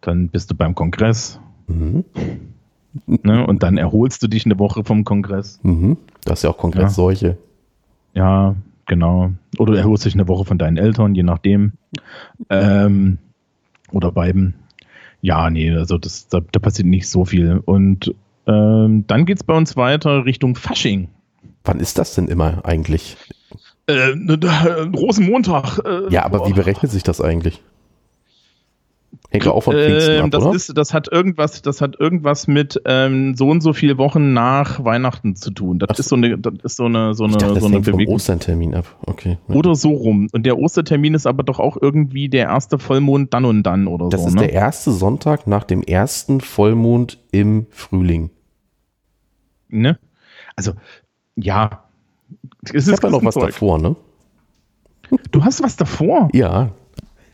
dann bist du beim Kongress. Mhm. Ne, und dann erholst du dich eine Woche vom Kongress. Mhm. Das ist ja auch Kongressseuche. Ja. ja, genau. Oder du erholst dich eine Woche von deinen Eltern, je nachdem. Ähm, oder beiden. Ja, nee, also das, da, da passiert nicht so viel. Und ähm, dann geht es bei uns weiter Richtung Fasching. Wann ist das denn immer eigentlich? Äh, ne, Rosenmontag. Äh, ja, aber boah. wie berechnet sich das eigentlich? Hängt auch von Pfingsten ähm, ab, das oder? Ist, das hat irgendwas, das hat irgendwas mit ähm, so und so viele Wochen nach Weihnachten zu tun. Das Ach, ist so eine, das ist so eine, so eine, dachte, so eine Bewegung. Ostertermin ab. Okay. Oder so rum. Und der Ostertermin ist aber doch auch irgendwie der erste Vollmond dann und dann oder das so. Das ist ne? der erste Sonntag nach dem ersten Vollmond im Frühling. Ne? Also, ja. Es ich habe ja noch was davor, ne? Du hast was davor? Ja.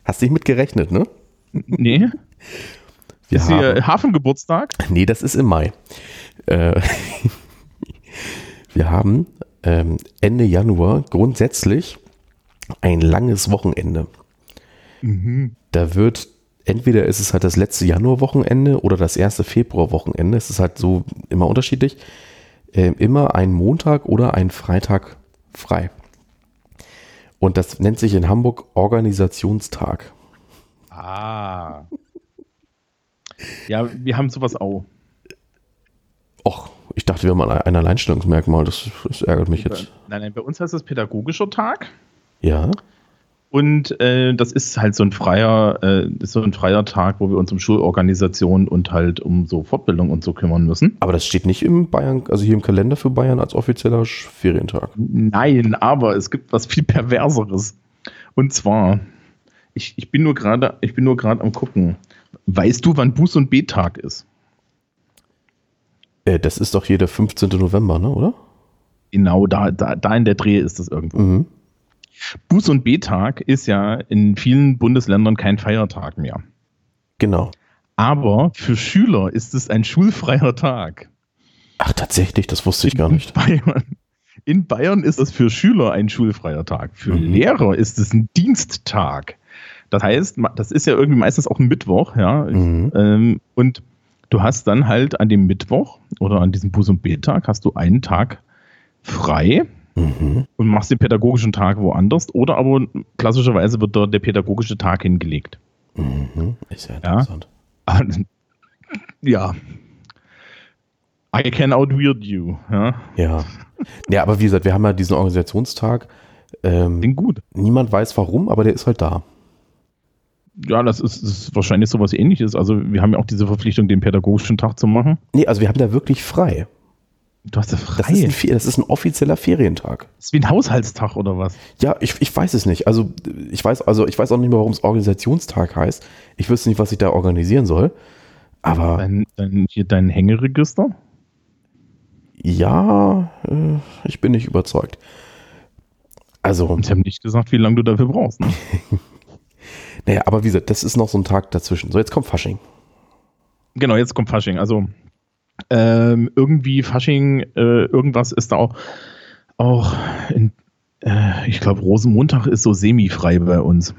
Hast dich mit gerechnet, ne? Nee. Wir ist hier Hafengeburtstag? Nee, das ist im Mai. Äh, wir haben ähm, Ende Januar grundsätzlich ein langes Wochenende. Mhm. Da wird, entweder ist es halt das letzte Januarwochenende oder das erste Februarwochenende. Es ist halt so immer unterschiedlich. Äh, immer ein Montag oder ein Freitag frei. Und das nennt sich in Hamburg Organisationstag. Ah. Ja, wir haben sowas auch. Och, ich dachte, wir haben ein Alleinstellungsmerkmal. Das, das ärgert mich jetzt. Nein, nein, bei uns heißt das pädagogischer Tag. Ja. Und äh, das ist halt so ein freier, äh, so ein freier Tag, wo wir uns um Schulorganisation und halt um so Fortbildung und so kümmern müssen. Aber das steht nicht im Bayern, also hier im Kalender für Bayern als offizieller Ferientag. Nein, aber es gibt was viel perverseres. Und zwar, ich, ich bin nur gerade, ich bin nur gerade am gucken. Weißt du, wann Buß- und B-Tag ist? Äh, das ist doch hier der 15. November, ne, oder? Genau, da, da, da in der Dreh ist das irgendwo. Mhm. Buß- und B-Tag ist ja in vielen Bundesländern kein Feiertag mehr. Genau. Aber für Schüler ist es ein schulfreier Tag. Ach, tatsächlich, das wusste ich gar nicht. In Bayern, in Bayern ist es für Schüler ein schulfreier Tag. Für mhm. Lehrer ist es ein Diensttag. Das heißt, das ist ja irgendwie meistens auch ein Mittwoch, ja. Mhm. Ähm, und du hast dann halt an dem Mittwoch oder an diesem Buß- und B-Tag hast du einen Tag frei mhm. und machst den pädagogischen Tag woanders oder aber klassischerweise wird dort der pädagogische Tag hingelegt. Mhm. Ist ja interessant. Ja. ja. I can outweird you. Ja. ja. Ja, aber wie gesagt, wir haben ja diesen Organisationstag. Ähm, Den gut. Niemand weiß warum, aber der ist halt da. Ja, das ist, das ist wahrscheinlich sowas ähnliches. Also wir haben ja auch diese Verpflichtung, den pädagogischen Tag zu machen. Nee, also wir haben da wirklich frei. Du hast ja frei. Das ist, ein, das ist ein offizieller Ferientag. Das ist wie ein Haushaltstag oder was? Ja, ich, ich weiß es nicht. Also ich weiß, also ich weiß auch nicht mehr, warum es Organisationstag heißt. Ich wüsste nicht, was ich da organisieren soll. Aber. Dein, dein, hier dein Hängeregister? Ja, äh, ich bin nicht überzeugt. Also. Ich habe nicht gesagt, wie lange du dafür brauchst. Ne? naja, aber wie gesagt, das ist noch so ein Tag dazwischen. So, jetzt kommt Fasching. Genau, jetzt kommt Fasching. Also ähm, irgendwie Fasching, äh, irgendwas ist da auch, auch in, äh, ich glaube, Rosenmontag ist so semi-frei bei uns.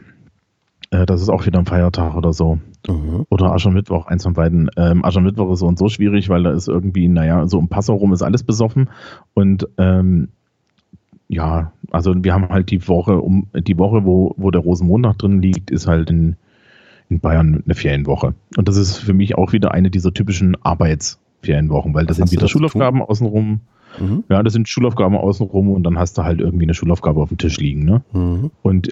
Äh, das ist auch wieder ein Feiertag oder so. Mhm. Oder Aschermittwoch, eins von beiden. Ähm, Aschermittwoch ist so und so schwierig, weil da ist irgendwie, naja, so um Passau rum ist alles besoffen. Und ähm, ja, also wir haben halt die Woche, um die Woche, wo, wo der Rosenmontag drin liegt, ist halt in, in Bayern eine Ferienwoche. Und das ist für mich auch wieder eine dieser typischen Arbeits- Ferienwochen, weil das sind wieder Schulaufgaben außenrum. Mhm. Ja, das sind Schulaufgaben außenrum und dann hast du halt irgendwie eine Schulaufgabe auf dem Tisch liegen. Ne? Mhm. Und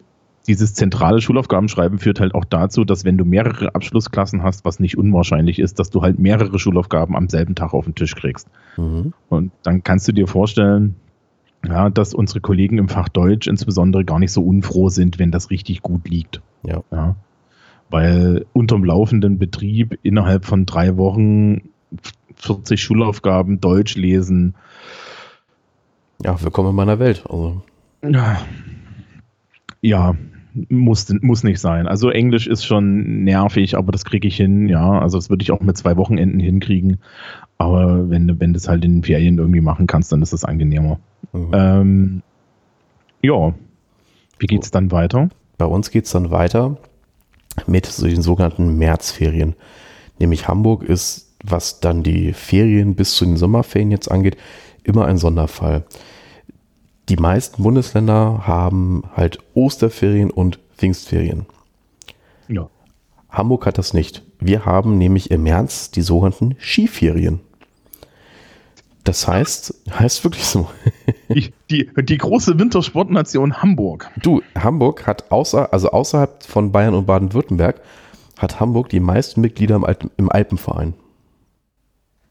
dieses zentrale Schulaufgabenschreiben führt halt auch dazu, dass wenn du mehrere Abschlussklassen hast, was nicht unwahrscheinlich ist, dass du halt mehrere Schulaufgaben am selben Tag auf den Tisch kriegst. Mhm. Und dann kannst du dir vorstellen, ja, dass unsere Kollegen im Fach Deutsch insbesondere gar nicht so unfroh sind, wenn das richtig gut liegt. Ja. ja. Weil unterm laufenden Betrieb innerhalb von drei Wochen 40 Schulaufgaben, Deutsch lesen. Ja, willkommen in meiner Welt. Also. Ja, muss, muss nicht sein. Also Englisch ist schon nervig, aber das kriege ich hin. Ja, also das würde ich auch mit zwei Wochenenden hinkriegen. Aber wenn, wenn du es halt in den Ferien irgendwie machen kannst, dann ist es angenehmer. Mhm. Ähm, ja, wie geht es dann weiter? Bei uns geht es dann weiter mit den sogenannten Märzferien. Nämlich Hamburg ist was dann die Ferien bis zu den Sommerferien jetzt angeht, immer ein Sonderfall. Die meisten Bundesländer haben halt Osterferien und Pfingstferien. Ja. Hamburg hat das nicht. Wir haben nämlich im März die sogenannten Skiferien. Das heißt, heißt wirklich so. Die, die, die, große Wintersportnation Hamburg. Du, Hamburg hat außer, also außerhalb von Bayern und Baden-Württemberg hat Hamburg die meisten Mitglieder im, Alpen, im Alpenverein.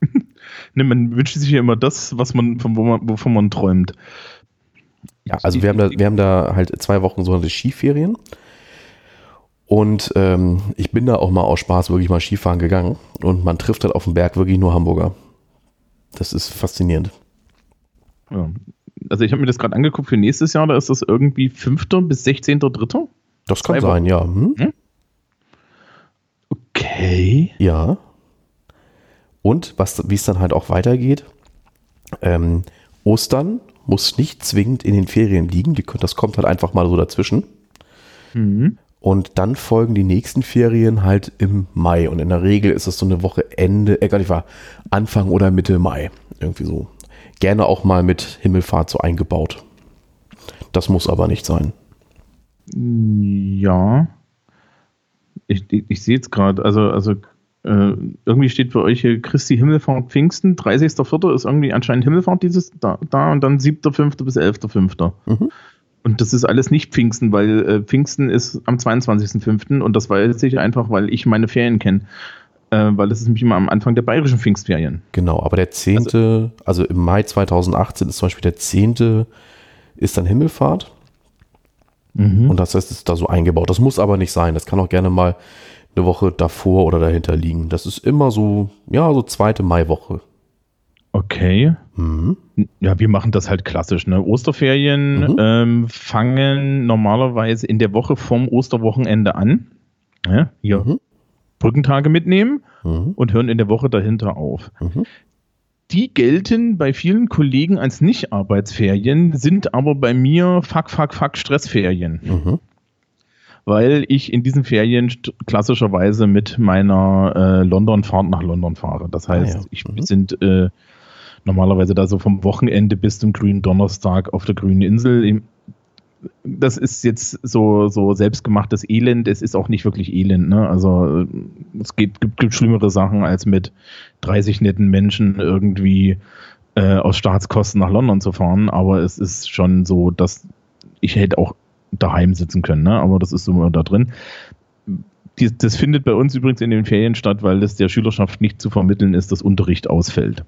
ne, man wünscht sich ja immer das, was man, von wo man, wovon man träumt. Ja, also wir haben da, wir haben da halt zwei Wochen sogenannte Skiferien. Und ähm, ich bin da auch mal aus Spaß wirklich mal Skifahren gegangen. Und man trifft halt auf dem Berg wirklich nur Hamburger. Das ist faszinierend. Ja. Also ich habe mir das gerade angeguckt für nächstes Jahr, da ist das irgendwie 5. bis 16.3. Das kann sein, ja. Hm? Hm? Okay. Ja. Und was, wie es dann halt auch weitergeht, ähm, Ostern muss nicht zwingend in den Ferien liegen, die, das kommt halt einfach mal so dazwischen. Mhm. Und dann folgen die nächsten Ferien halt im Mai. Und in der Regel ist es so eine Woche Ende, äh, gar nicht wahr, Anfang oder Mitte Mai. Irgendwie so. Gerne auch mal mit Himmelfahrt so eingebaut. Das muss aber nicht sein. Ja. Ich, ich, ich sehe es gerade. Also, also äh, irgendwie steht für euch hier Christi Himmelfahrt Pfingsten. 30.04. ist irgendwie anscheinend Himmelfahrt dieses da, da und dann 7.05. bis 11.05. Mhm. Und das ist alles nicht Pfingsten, weil äh, Pfingsten ist am 22.05. und das weiß ich einfach, weil ich meine Ferien kenne. Äh, weil das ist nämlich immer am Anfang der bayerischen Pfingstferien. Genau, aber der 10., also, also im Mai 2018 ist zum Beispiel der 10. ist dann Himmelfahrt. Mhm. Und das heißt, es ist da so eingebaut. Das muss aber nicht sein. Das kann auch gerne mal eine Woche davor oder dahinter liegen. Das ist immer so, ja, so zweite Maiwoche. Okay. Mhm. Ja, wir machen das halt klassisch. Ne? Osterferien mhm. ähm, fangen normalerweise in der Woche vom Osterwochenende an. Ja, hier mhm. Brückentage mitnehmen mhm. und hören in der Woche dahinter auf. Mhm. Die gelten bei vielen Kollegen als Nicht-Arbeitsferien, sind aber bei mir Fuck, Fuck, Fuck Stressferien. Mhm. Weil ich in diesen Ferien klassischerweise mit meiner äh, London-Fahrt nach London fahre. Das heißt, ah, ja. ich, wir sind äh, normalerweise da so vom Wochenende bis zum grünen Donnerstag auf der grünen Insel. Das ist jetzt so, so selbstgemachtes Elend. Es ist auch nicht wirklich Elend. Ne? Also es geht, gibt, gibt schlimmere Sachen, als mit 30 netten Menschen irgendwie äh, aus Staatskosten nach London zu fahren. Aber es ist schon so, dass ich hätte auch daheim sitzen können. Ne? Aber das ist so da drin. Die, das findet bei uns übrigens in den Ferien statt, weil es der Schülerschaft nicht zu vermitteln ist, dass Unterricht ausfällt.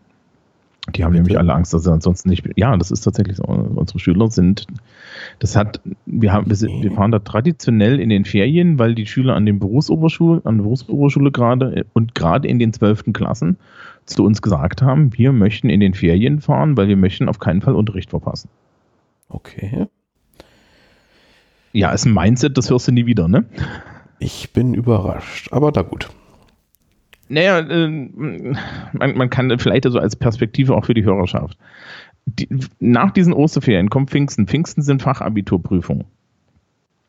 Die haben nämlich alle Angst, dass sie ansonsten nicht. Ja, das ist tatsächlich so. Unsere Schüler sind. Das hat. Wir haben. Wir, sind, wir fahren da traditionell in den Ferien, weil die Schüler an den Berufsoberschule, an der Berufsoberschule gerade und gerade in den zwölften Klassen zu uns gesagt haben, wir möchten in den Ferien fahren, weil wir möchten auf keinen Fall Unterricht verpassen. Okay. Ja, ist ein Mindset, das hörst du nie wieder, ne? Ich bin überrascht, aber da gut. Naja, äh, man, man, kann vielleicht so also als Perspektive auch für die Hörerschaft. Die, nach diesen Osterferien kommt Pfingsten. Pfingsten sind Fachabiturprüfungen.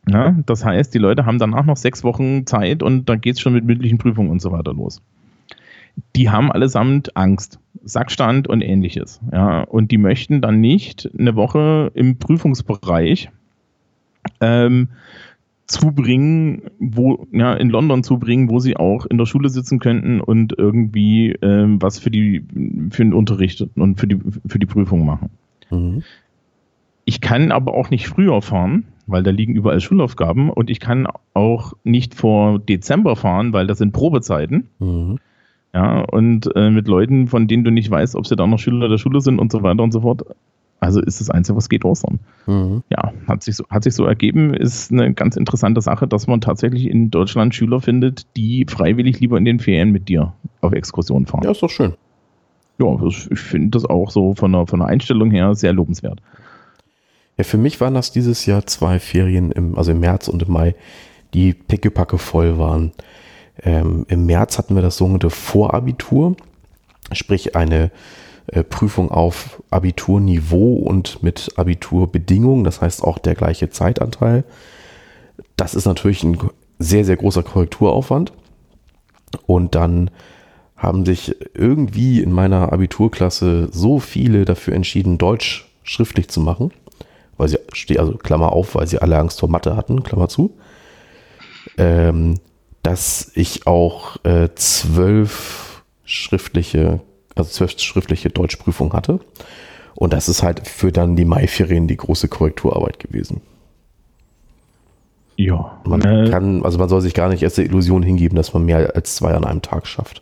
Ja, das heißt, die Leute haben danach noch sechs Wochen Zeit und dann geht es schon mit mündlichen Prüfungen und so weiter los. Die haben allesamt Angst, Sackstand und ähnliches. Ja, und die möchten dann nicht eine Woche im Prüfungsbereich ähm, zubringen, wo, ja, in London zubringen, wo sie auch in der Schule sitzen könnten und irgendwie ähm, was für die, für den Unterricht und für die, für die Prüfung machen. Mhm. Ich kann aber auch nicht früher fahren, weil da liegen überall Schulaufgaben und ich kann auch nicht vor Dezember fahren, weil das sind Probezeiten. Mhm. Ja, und äh, mit Leuten, von denen du nicht weißt, ob sie da noch Schüler der Schule sind und so weiter und so fort. Also ist das Einzige, was geht, Ostern. Mhm. Ja, hat sich, so, hat sich so ergeben, ist eine ganz interessante Sache, dass man tatsächlich in Deutschland Schüler findet, die freiwillig lieber in den Ferien mit dir auf Exkursionen fahren. Ja, ist doch schön. Ja, ich finde das auch so von der, von der Einstellung her sehr lobenswert. Ja, für mich waren das dieses Jahr zwei Ferien, im, also im März und im Mai, die pickepacke voll waren. Ähm, Im März hatten wir das sogenannte Vorabitur, sprich eine Prüfung auf Abiturniveau und mit Abiturbedingungen, das heißt auch der gleiche Zeitanteil. Das ist natürlich ein sehr, sehr großer Korrekturaufwand. Und dann haben sich irgendwie in meiner Abiturklasse so viele dafür entschieden, Deutsch schriftlich zu machen, weil sie, also Klammer auf, weil sie alle Angst vor Mathe hatten, Klammer zu, ähm, dass ich auch äh, zwölf schriftliche also zwölf schriftliche Deutschprüfung hatte. Und das ist halt für dann die Maiferien die große Korrekturarbeit gewesen. Ja. Man äh, kann, also man soll sich gar nicht erst der Illusion hingeben, dass man mehr als zwei an einem Tag schafft.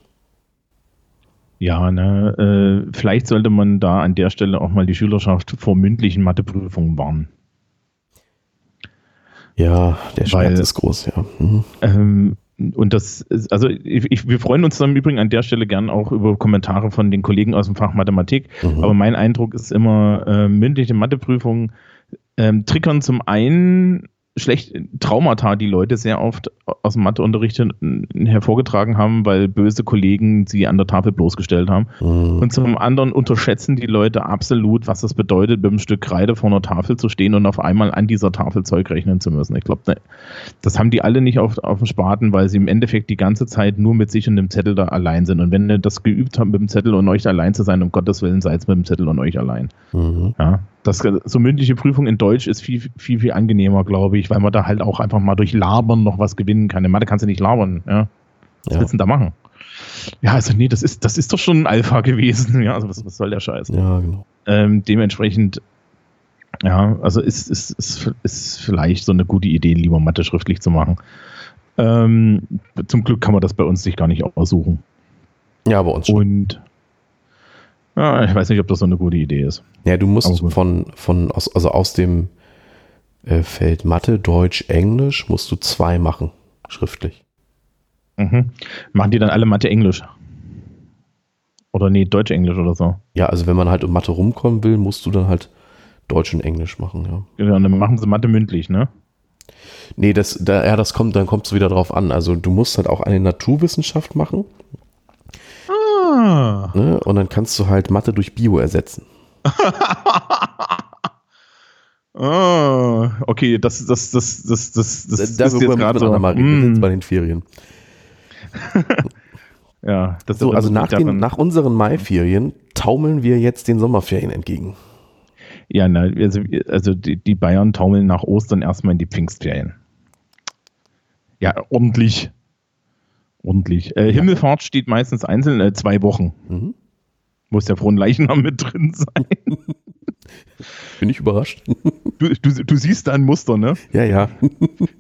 Ja, ne, äh, vielleicht sollte man da an der Stelle auch mal die Schülerschaft vor mündlichen Matheprüfungen warnen. Ja, der Schmerz Weil, ist groß, ja. Mhm. Ähm, und das, ist, also ich, wir freuen uns dann im Übrigen an der Stelle gern auch über Kommentare von den Kollegen aus dem Fach Mathematik. Mhm. Aber mein Eindruck ist immer, äh, mündliche Matheprüfungen ähm, triggern zum einen schlecht Traumata, die Leute sehr oft aus dem Matheunterricht hervorgetragen haben, weil böse Kollegen sie an der Tafel bloßgestellt haben. Mhm. Und zum anderen unterschätzen die Leute absolut, was das bedeutet, mit einem Stück Kreide vor einer Tafel zu stehen und auf einmal an dieser Tafel Zeug rechnen zu müssen. Ich glaube, ne, das haben die alle nicht auf, auf dem Spaten, weil sie im Endeffekt die ganze Zeit nur mit sich und dem Zettel da allein sind. Und wenn ihr das geübt habt, mit dem Zettel und euch allein zu sein, um Gottes Willen seid mit dem Zettel und euch allein. Mhm. Ja, das, so mündliche Prüfung in Deutsch ist viel, viel, viel angenehmer, glaube ich, weil man da halt auch einfach mal durch Labern noch was gewinnen kann. In Mathe kannst du nicht labern, ja. Was ja. willst du denn da machen? Ja, also nee, das ist, das ist doch schon ein Alpha gewesen. Ja, also was, was soll der Scheiß? Ja, genau. Ähm, dementsprechend, ja, also ist, ist, ist, ist vielleicht so eine gute Idee, lieber Mathe schriftlich zu machen. Ähm, zum Glück kann man das bei uns sich gar nicht aussuchen. Ja, bei uns schon. Und ja, ich weiß nicht, ob das so eine gute Idee ist. Ja, du musst von, von aus, also aus dem äh, Feld Mathe, Deutsch, Englisch musst du zwei machen, schriftlich. Mhm. Machen die dann alle Mathe, Englisch? Oder nee, Deutsch, Englisch oder so? Ja, also wenn man halt um Mathe rumkommen will, musst du dann halt Deutsch und Englisch machen, ja. Ja, dann machen sie Mathe mündlich, ne? Nee, das, da, ja, das kommt, dann kommt es wieder drauf an. Also du musst halt auch eine Naturwissenschaft machen. Ah. Ne? Und dann kannst du halt Mathe durch Bio ersetzen. ah, okay, das, das, das, das, das, das, das ist jetzt gerade so. Mal reden, mm. bei den Ferien. ja, das so, also nach, den, nach unseren Maiferien taumeln wir jetzt den Sommerferien entgegen. Ja, na, also, also die, die Bayern taumeln nach Ostern erstmal in die Pfingstferien. Ja, ordentlich ordentlich. Äh, Himmelfahrt steht meistens einzeln äh, zwei Wochen. Mhm. Muss der frohen Leichnam mit drin sein. Bin ich überrascht. Du, du, du, siehst da ein Muster, ne? Ja, ja.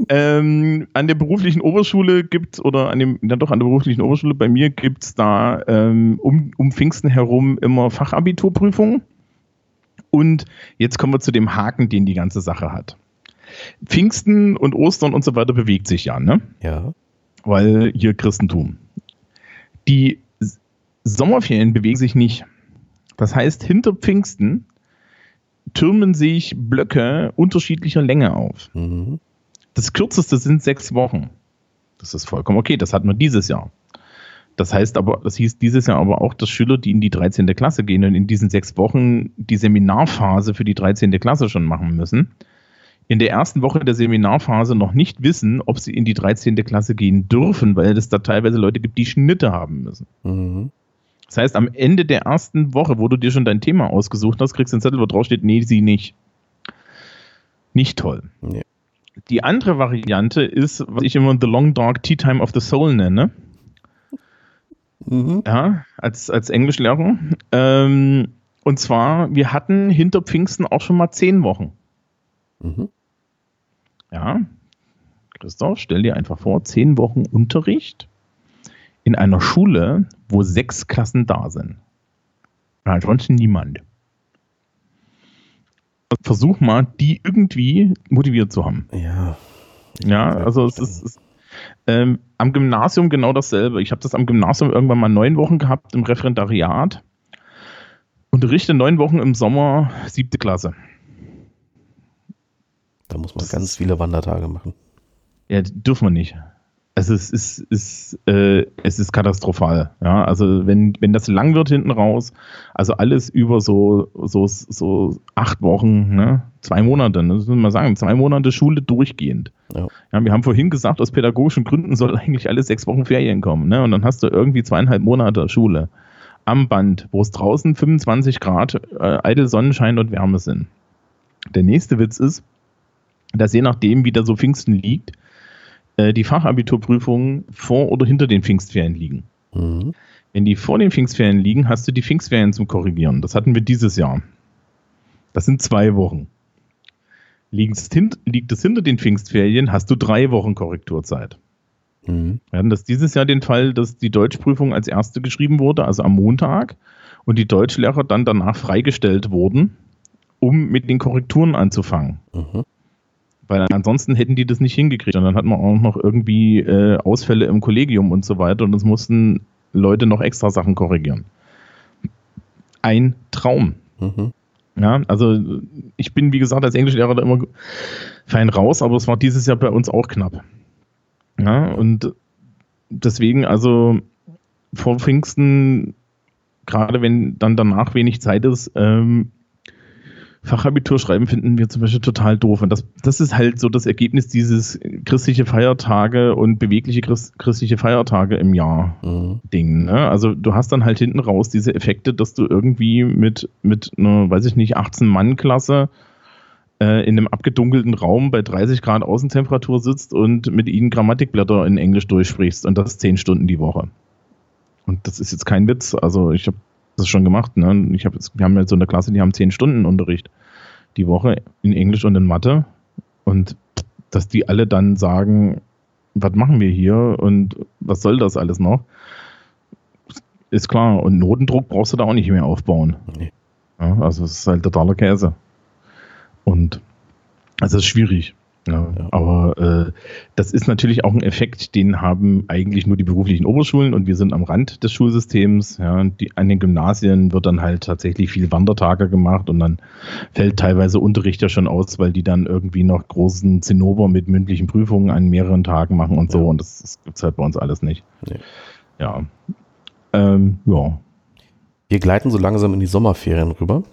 Ähm, an der beruflichen Oberschule gibt oder an dem, ja doch an der beruflichen Oberschule bei mir gibt es da ähm, um, um Pfingsten herum immer Fachabiturprüfungen. Und jetzt kommen wir zu dem Haken, den die ganze Sache hat. Pfingsten und Ostern und so weiter bewegt sich ja, ne? Ja weil hier Christentum. Die Sommerferien bewegen sich nicht. Das heißt, hinter Pfingsten türmen sich Blöcke unterschiedlicher Länge auf. Mhm. Das kürzeste sind sechs Wochen. Das ist vollkommen okay. Das hatten wir dieses Jahr. Das heißt aber, das hieß dieses Jahr aber auch, dass Schüler, die in die 13. Klasse gehen und in diesen sechs Wochen die Seminarphase für die 13. Klasse schon machen müssen, in der ersten Woche der Seminarphase noch nicht wissen, ob sie in die 13. Klasse gehen dürfen, weil es da teilweise Leute gibt, die Schnitte haben müssen. Mhm. Das heißt, am Ende der ersten Woche, wo du dir schon dein Thema ausgesucht hast, kriegst du einen Zettel, wo drauf steht, nee, sie nicht. Nicht toll. Nee. Die andere Variante ist, was ich immer The Long Dark Tea Time of the Soul nenne. Mhm. Ja, als, als Englischlehrer. Ähm, und zwar, wir hatten hinter Pfingsten auch schon mal zehn Wochen. Mhm. Ja, Christoph, stell dir einfach vor, zehn Wochen Unterricht in einer Schule, wo sechs Klassen da sind. Und ansonsten niemand. Versuch mal, die irgendwie motiviert zu haben. Ja. Ja, also es ist, ist ähm, am Gymnasium genau dasselbe. Ich habe das am Gymnasium irgendwann mal neun Wochen gehabt im Referendariat. Unterrichte neun Wochen im Sommer, siebte Klasse. Da muss man das ganz viele Wandertage machen. Ja, dürfen wir nicht. Also es ist, ist, äh, es ist katastrophal. Ja, also wenn, wenn das lang wird hinten raus, also alles über so, so, so acht Wochen, ne? zwei Monate, ne? das muss man sagen, zwei Monate Schule durchgehend. Ja. ja. wir haben vorhin gesagt, aus pädagogischen Gründen soll eigentlich alle sechs Wochen Ferien kommen. Ne? Und dann hast du irgendwie zweieinhalb Monate Schule am Band, wo es draußen 25 Grad äh, eitel Sonnenschein und Wärme sind. Der nächste Witz ist, dass je nachdem, wie da so Pfingsten liegt, äh, die Fachabiturprüfungen vor oder hinter den Pfingstferien liegen. Mhm. Wenn die vor den Pfingstferien liegen, hast du die Pfingstferien zum Korrigieren. Das hatten wir dieses Jahr. Das sind zwei Wochen. Liegt es, liegt es hinter den Pfingstferien, hast du drei Wochen Korrekturzeit. Mhm. Wir hatten das dieses Jahr den Fall, dass die Deutschprüfung als erste geschrieben wurde, also am Montag, und die Deutschlehrer dann danach freigestellt wurden, um mit den Korrekturen anzufangen. Mhm. Weil ansonsten hätten die das nicht hingekriegt. Und dann hat man auch noch irgendwie äh, Ausfälle im Kollegium und so weiter und es mussten Leute noch extra Sachen korrigieren. Ein Traum. Mhm. Ja, also ich bin, wie gesagt, als Englischlehrer da immer fein raus, aber es war dieses Jahr bei uns auch knapp. Ja, und deswegen, also vor Pfingsten, gerade wenn dann danach wenig Zeit ist, ähm, Fachabitur schreiben finden wir zum Beispiel total doof. Und das, das ist halt so das Ergebnis dieses christliche Feiertage und bewegliche Christ, christliche Feiertage im Jahr mhm. Ding. Ne? Also du hast dann halt hinten raus diese Effekte, dass du irgendwie mit, mit einer, weiß ich nicht, 18-Mann-Klasse äh, in einem abgedunkelten Raum bei 30 Grad Außentemperatur sitzt und mit ihnen Grammatikblätter in Englisch durchsprichst und das zehn Stunden die Woche. Und das ist jetzt kein Witz. Also ich habe das schon gemacht. Ne? Ich hab jetzt, wir haben jetzt so eine Klasse, die haben zehn Stunden Unterricht die Woche in Englisch und in Mathe. Und dass die alle dann sagen, was machen wir hier und was soll das alles noch? Ist klar. Und Notendruck brauchst du da auch nicht mehr aufbauen. Nee. Ja, also es ist halt totaler Käse. Und es ist schwierig. Ja, ja. Aber äh, das ist natürlich auch ein Effekt, den haben eigentlich nur die beruflichen Oberschulen und wir sind am Rand des Schulsystems. Ja, die, an den Gymnasien wird dann halt tatsächlich viel Wandertage gemacht und dann fällt teilweise Unterricht ja schon aus, weil die dann irgendwie noch großen Zinnober mit mündlichen Prüfungen an mehreren Tagen machen und so. Und das, das gibt es halt bei uns alles nicht. Nee. Ja. Ähm, ja. Wir gleiten so langsam in die Sommerferien rüber.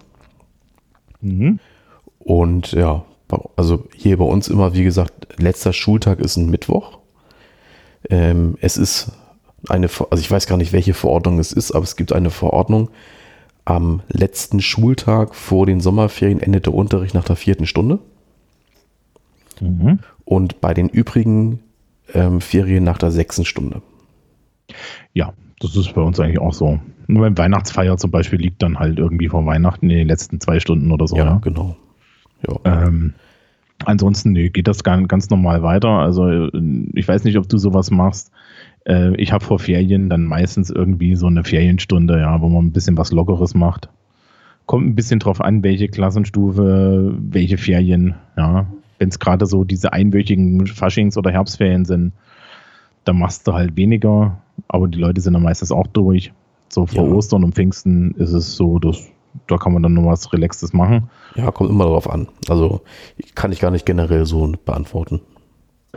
Mhm. Und ja, also hier bei uns immer, wie gesagt, letzter Schultag ist ein Mittwoch. Ähm, es ist eine, also ich weiß gar nicht, welche Verordnung es ist, aber es gibt eine Verordnung. Am letzten Schultag vor den Sommerferien endet der Unterricht nach der vierten Stunde. Mhm. Und bei den übrigen ähm, Ferien nach der sechsten Stunde. Ja, das ist bei uns eigentlich auch so. Nur beim Weihnachtsfeier zum Beispiel liegt dann halt irgendwie vor Weihnachten in den letzten zwei Stunden oder so. Ja, ja. genau. Ja. Ähm, ansonsten nee, geht das ganz normal weiter. Also äh, ich weiß nicht, ob du sowas machst. Äh, ich habe vor Ferien dann meistens irgendwie so eine Ferienstunde, ja, wo man ein bisschen was Lockeres macht. Kommt ein bisschen drauf an, welche Klassenstufe, welche Ferien, ja. Wenn es gerade so diese einwöchigen Faschings- oder Herbstferien sind, dann machst du halt weniger, aber die Leute sind dann meistens auch durch. So vor ja. Ostern und Pfingsten ist es so, dass da kann man dann noch was Relaxtes machen. Ja, kommt immer darauf an. Also kann ich gar nicht generell so beantworten.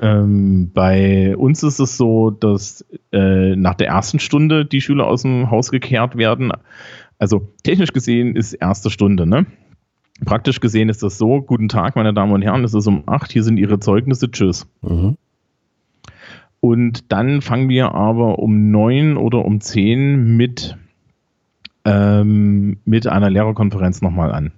Ähm, bei uns ist es so, dass äh, nach der ersten Stunde die Schüler aus dem Haus gekehrt werden. Also technisch gesehen ist erste Stunde, ne? Praktisch gesehen ist das so, guten Tag, meine Damen und Herren, es ist um acht, hier sind Ihre Zeugnisse, tschüss. Mhm. Und dann fangen wir aber um neun oder um zehn mit ähm, mit einer Lehrerkonferenz nochmal an.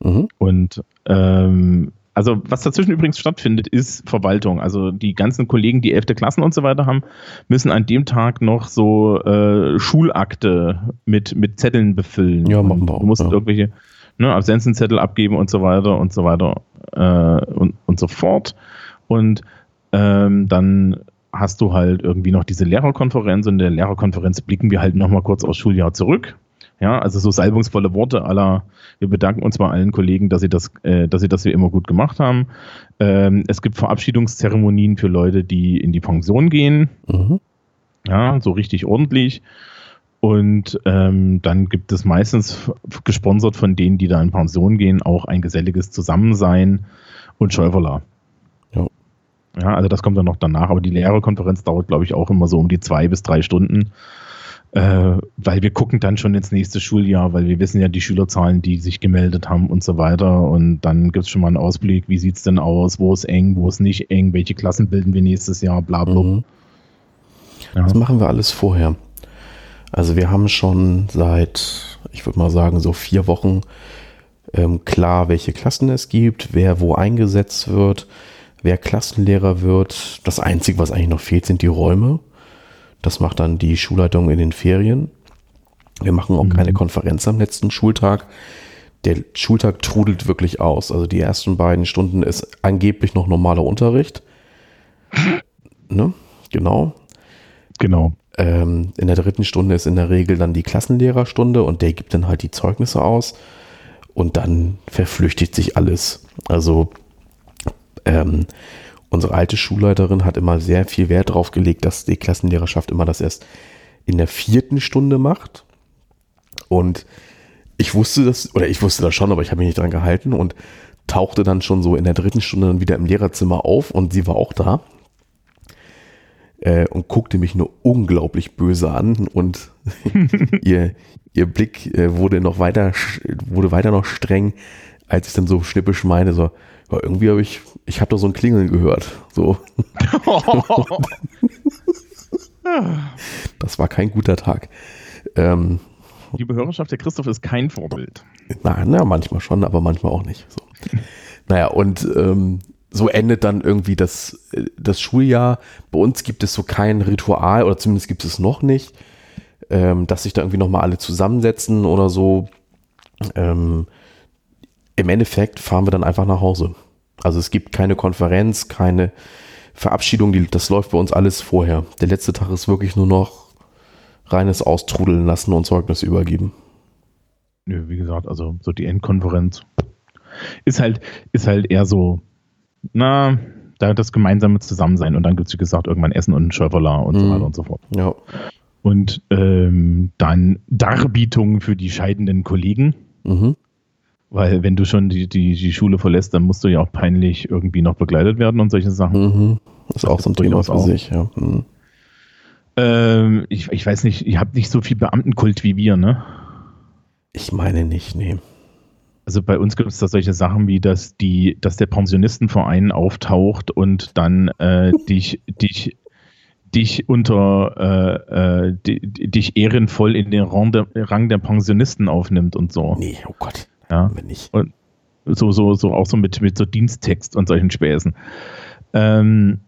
Mhm. Und ähm, also was dazwischen übrigens stattfindet, ist Verwaltung. Also die ganzen Kollegen, die 11. Klassen und so weiter haben, müssen an dem Tag noch so äh, Schulakte mit, mit Zetteln befüllen. Ja, machen wir auch. Du musst ja. irgendwelche ne, Absenzenzettel abgeben und so weiter und so weiter äh, und, und so fort. Und ähm, dann hast du halt irgendwie noch diese Lehrerkonferenz und in der Lehrerkonferenz blicken wir halt nochmal kurz aufs Schuljahr zurück. Ja, also so salbungsvolle Worte aller, wir bedanken uns bei allen Kollegen, dass sie das, äh, dass sie das wie immer gut gemacht haben. Ähm, es gibt Verabschiedungszeremonien für Leute, die in die Pension gehen. Mhm. Ja, so richtig ordentlich. Und ähm, dann gibt es meistens gesponsert von denen, die da in Pension gehen, auch ein geselliges Zusammensein und Schäuferler. Ja, also das kommt dann noch danach, aber die Lehrerkonferenz dauert, glaube ich, auch immer so um die zwei bis drei Stunden, äh, weil wir gucken dann schon ins nächste Schuljahr, weil wir wissen ja die Schülerzahlen, die sich gemeldet haben und so weiter. Und dann gibt es schon mal einen Ausblick, wie sieht es denn aus, wo ist eng, wo ist nicht eng, welche Klassen bilden wir nächstes Jahr, bla bla. Mhm. Ja. Das machen wir alles vorher. Also wir haben schon seit, ich würde mal sagen, so vier Wochen ähm, klar, welche Klassen es gibt, wer wo eingesetzt wird wer Klassenlehrer wird. Das Einzige, was eigentlich noch fehlt, sind die Räume. Das macht dann die Schulleitung in den Ferien. Wir machen auch mhm. keine Konferenz am letzten Schultag. der Schultag trudelt wirklich aus. Also die ersten beiden Stunden ist angeblich noch normaler Unterricht. ne? Genau. Genau. Ähm, in der dritten Stunde ist in der Regel dann die Klassenlehrerstunde und der gibt dann halt die Zeugnisse aus und dann verflüchtigt sich alles. Also ähm, unsere alte Schulleiterin hat immer sehr viel Wert darauf gelegt, dass die Klassenlehrerschaft immer das erst in der vierten Stunde macht. Und ich wusste das, oder ich wusste das schon, aber ich habe mich nicht dran gehalten und tauchte dann schon so in der dritten Stunde dann wieder im Lehrerzimmer auf und sie war auch da äh, und guckte mich nur unglaublich böse an und ihr, ihr Blick äh, wurde noch weiter, wurde weiter noch streng, als ich dann so schnippisch meine, so, ja, irgendwie habe ich, ich habe da so ein Klingeln gehört. So. das war kein guter Tag. Ähm, Liebe Hörerschaft, der Christoph ist kein Vorbild. Na, na manchmal schon, aber manchmal auch nicht. So. naja, und ähm, so endet dann irgendwie das, das Schuljahr. Bei uns gibt es so kein Ritual, oder zumindest gibt es noch nicht, ähm, dass sich da irgendwie nochmal alle zusammensetzen oder so. Ähm, Im Endeffekt fahren wir dann einfach nach Hause. Also es gibt keine Konferenz, keine Verabschiedung, die, das läuft bei uns alles vorher. Der letzte Tag ist wirklich nur noch reines Austrudeln lassen und Zeugnis übergeben. Nö, wie gesagt, also so die Endkonferenz ist halt, ist halt eher so, na, da das gemeinsame Zusammensein und dann gibt es, wie gesagt, irgendwann Essen und Schöfferler und mhm. so weiter und so fort. Ja. Und ähm, dann Darbietungen für die scheidenden Kollegen. Mhm. Weil wenn du schon die, die, die Schule verlässt, dann musst du ja auch peinlich irgendwie noch begleitet werden und solche Sachen. Mhm. Das ist auch so ein Thema für sich, ja. Mhm. Ähm, ich, ich weiß nicht, ihr habt nicht so viel Beamtenkult wie wir, ne? Ich meine nicht, nee. Also bei uns gibt es da solche Sachen wie, dass die, dass der Pensionistenverein auftaucht und dann äh, dich, dich, dich unter äh, äh, dich ehrenvoll in den Rang der, Rang der Pensionisten aufnimmt und so. Nee, oh Gott. Ja. Wenn nicht. Und so, so, so auch so mit, mit so Diensttext und solchen Späßen. Ähm,